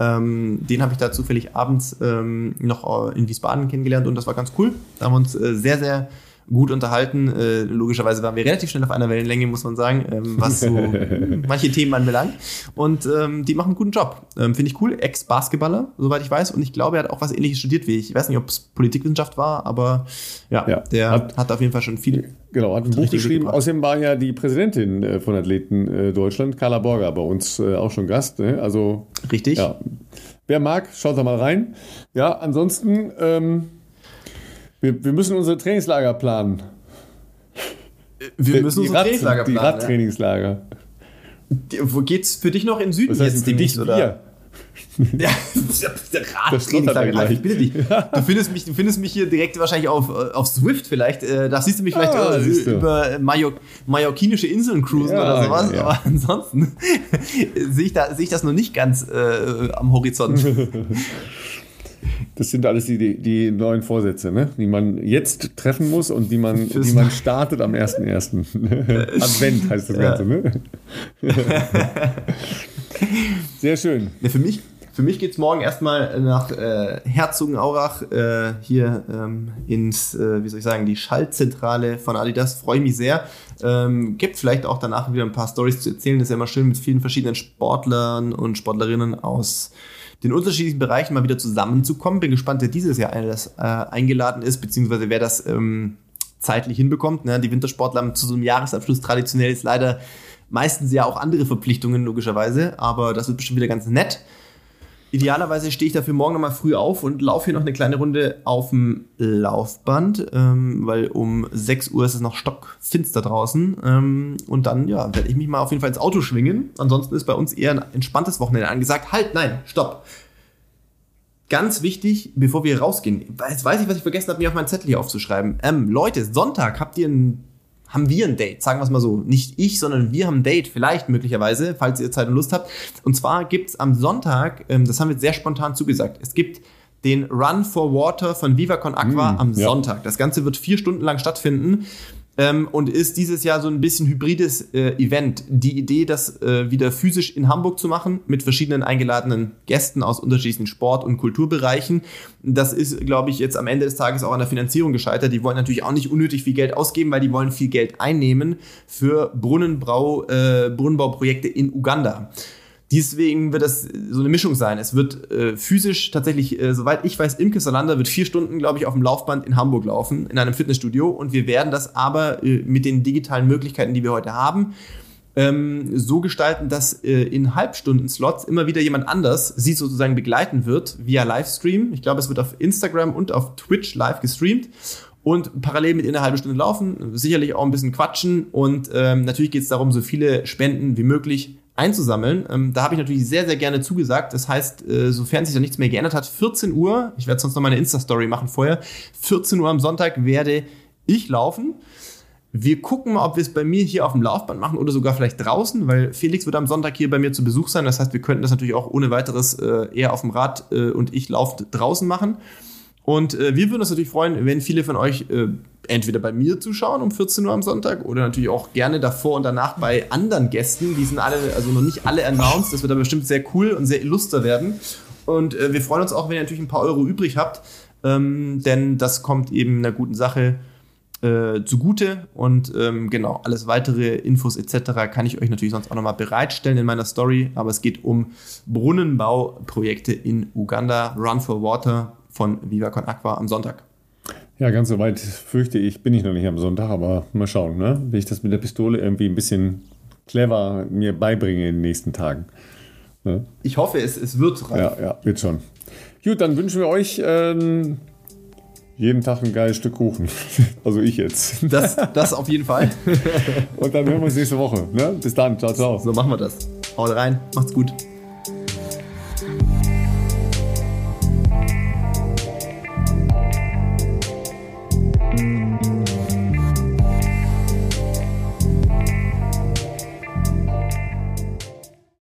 Ähm, den habe ich da zufällig abends ähm, noch äh, in Wiesbaden kennengelernt und das war ganz cool. Da haben wir uns äh, sehr, sehr gut unterhalten. Äh, logischerweise waren wir relativ schnell auf einer Wellenlänge, muss man sagen, ähm, was so <laughs> manche Themen anbelangt. Und ähm, die machen einen guten Job. Ähm, Finde ich cool. Ex-Basketballer, soweit ich weiß. Und ich glaube, er hat auch was ähnliches studiert wie ich. Ich weiß nicht, ob es Politikwissenschaft war, aber ja, ja der hat, hat, auf jeden Fall schon viel. Genau, hat ein Buch geschrieben. Außerdem war ja die Präsidentin äh, von Athleten äh, Deutschland, Carla Borger, bei uns äh, auch schon Gast. Ne? Also, Richtig. Ja. Wer mag, schaut da mal rein. Ja, ansonsten. Wir, wir müssen unsere Trainingslager planen. Wir müssen unsere Rad, Trainingslager planen. Die Radtrainingslager. Ja. Wo geht's für dich noch in Süden Was heißt jetzt demnächst, oder? <laughs> Ja, Radtrainingslager. Ich bitte dich. <laughs> Du findest, mich, du findest mich hier direkt wahrscheinlich auf, auf Swift vielleicht. Äh, da siehst du mich vielleicht ah, über, über Major, mallorquinische Inseln cruisen ja, oder sowas. Ja. Aber ansonsten <laughs> sehe ich, da, seh ich das noch nicht ganz äh, am Horizont. Das sind alles die, die neuen Vorsätze, ne? die man jetzt treffen muss und die man, die man startet am 1.1. <laughs> Advent heißt das Ganze. Ne? <laughs> Sehr schön. Ja, für mich, für mich geht es morgen erstmal nach äh, Herzogenaurach äh, hier ähm, ins, äh, wie soll ich sagen, die Schaltzentrale von Adidas. Freue ich mich sehr. Ähm, gibt vielleicht auch danach wieder ein paar Stories zu erzählen. Das ist ja immer schön mit vielen verschiedenen Sportlern und Sportlerinnen aus den unterschiedlichen Bereichen mal wieder zusammenzukommen. Bin gespannt, wer dieses Jahr alles äh, eingeladen ist, beziehungsweise wer das ähm, zeitlich hinbekommt. Ne? Die Wintersportler haben zu so einem Jahresabschluss traditionell ist leider meistens ja auch andere Verpflichtungen, logischerweise, aber das wird bestimmt wieder ganz nett. Idealerweise stehe ich dafür morgen nochmal früh auf und laufe hier noch eine kleine Runde auf dem Laufband, ähm, weil um 6 Uhr ist es noch stockfinster draußen. Ähm, und dann, ja, werde ich mich mal auf jeden Fall ins Auto schwingen. Ansonsten ist bei uns eher ein entspanntes Wochenende angesagt. Halt, nein, stopp. Ganz wichtig, bevor wir rausgehen, jetzt weiß ich, was ich vergessen habe, mir auf meinen Zettel hier aufzuschreiben. Ähm, Leute, Sonntag habt ihr ein haben wir ein Date, sagen wir es mal so. Nicht ich, sondern wir haben ein Date, vielleicht möglicherweise, falls ihr Zeit und Lust habt. Und zwar gibt's am Sonntag, ähm, das haben wir sehr spontan zugesagt, es gibt den Run for Water von Viva Con Aqua mm, am ja. Sonntag. Das Ganze wird vier Stunden lang stattfinden ähm, und ist dieses Jahr so ein bisschen hybrides äh, Event. Die Idee, das äh, wieder physisch in Hamburg zu machen, mit verschiedenen eingeladenen Gästen aus unterschiedlichen Sport- und Kulturbereichen. Das ist, glaube ich, jetzt am Ende des Tages auch an der Finanzierung gescheitert. Die wollen natürlich auch nicht unnötig viel Geld ausgeben, weil die wollen viel Geld einnehmen für Brunnenbrau, äh, Brunnenbauprojekte in Uganda. Deswegen wird das so eine Mischung sein. Es wird äh, physisch tatsächlich, äh, soweit ich weiß, Imke Salander wird vier Stunden, glaube ich, auf dem Laufband in Hamburg laufen, in einem Fitnessstudio. Und wir werden das aber äh, mit den digitalen Möglichkeiten, die wir heute haben, ähm, so gestalten, dass äh, in Halbstunden-Slots immer wieder jemand anders sie sozusagen begleiten wird via Livestream. Ich glaube, es wird auf Instagram und auf Twitch live gestreamt und parallel mit ihr eine halbe Stunde laufen, sicherlich auch ein bisschen quatschen und ähm, natürlich geht es darum, so viele Spenden wie möglich einzusammeln. Ähm, da habe ich natürlich sehr, sehr gerne zugesagt. Das heißt, äh, sofern sich da nichts mehr geändert hat, 14 Uhr, ich werde sonst noch meine Insta-Story machen vorher, 14 Uhr am Sonntag werde ich laufen. Wir gucken mal, ob wir es bei mir hier auf dem Laufband machen oder sogar vielleicht draußen, weil Felix wird am Sonntag hier bei mir zu Besuch sein. Das heißt, wir könnten das natürlich auch ohne weiteres äh, eher auf dem Rad äh, und ich laufe draußen machen. Und äh, wir würden uns natürlich freuen, wenn viele von euch äh, entweder bei mir zuschauen um 14 Uhr am Sonntag oder natürlich auch gerne davor und danach bei anderen Gästen. Die sind alle, also noch nicht alle announced. Das wird aber bestimmt sehr cool und sehr illuster werden. Und äh, wir freuen uns auch, wenn ihr natürlich ein paar Euro übrig habt, ähm, denn das kommt eben einer guten Sache äh, zugute. Und ähm, genau, alles weitere Infos etc. kann ich euch natürlich sonst auch nochmal bereitstellen in meiner Story. Aber es geht um Brunnenbauprojekte in Uganda, Run for Water von Viva Con Aqua am Sonntag. Ja, ganz so weit fürchte ich, bin ich noch nicht am Sonntag, aber mal schauen, ne? wenn ich das mit der Pistole irgendwie ein bisschen clever mir beibringe in den nächsten Tagen. Ja. Ich hoffe, es, es wird reif. Ja, ja, wird schon. Gut, dann wünschen wir euch ähm, jeden Tag ein geiles Stück Kuchen. <laughs> Also ich jetzt. Das, das auf jeden Fall. <laughs> Und dann hören wir uns nächste Woche. Ne? Bis dann. Ciao, ciao. So machen wir das. Haut rein. Macht's gut.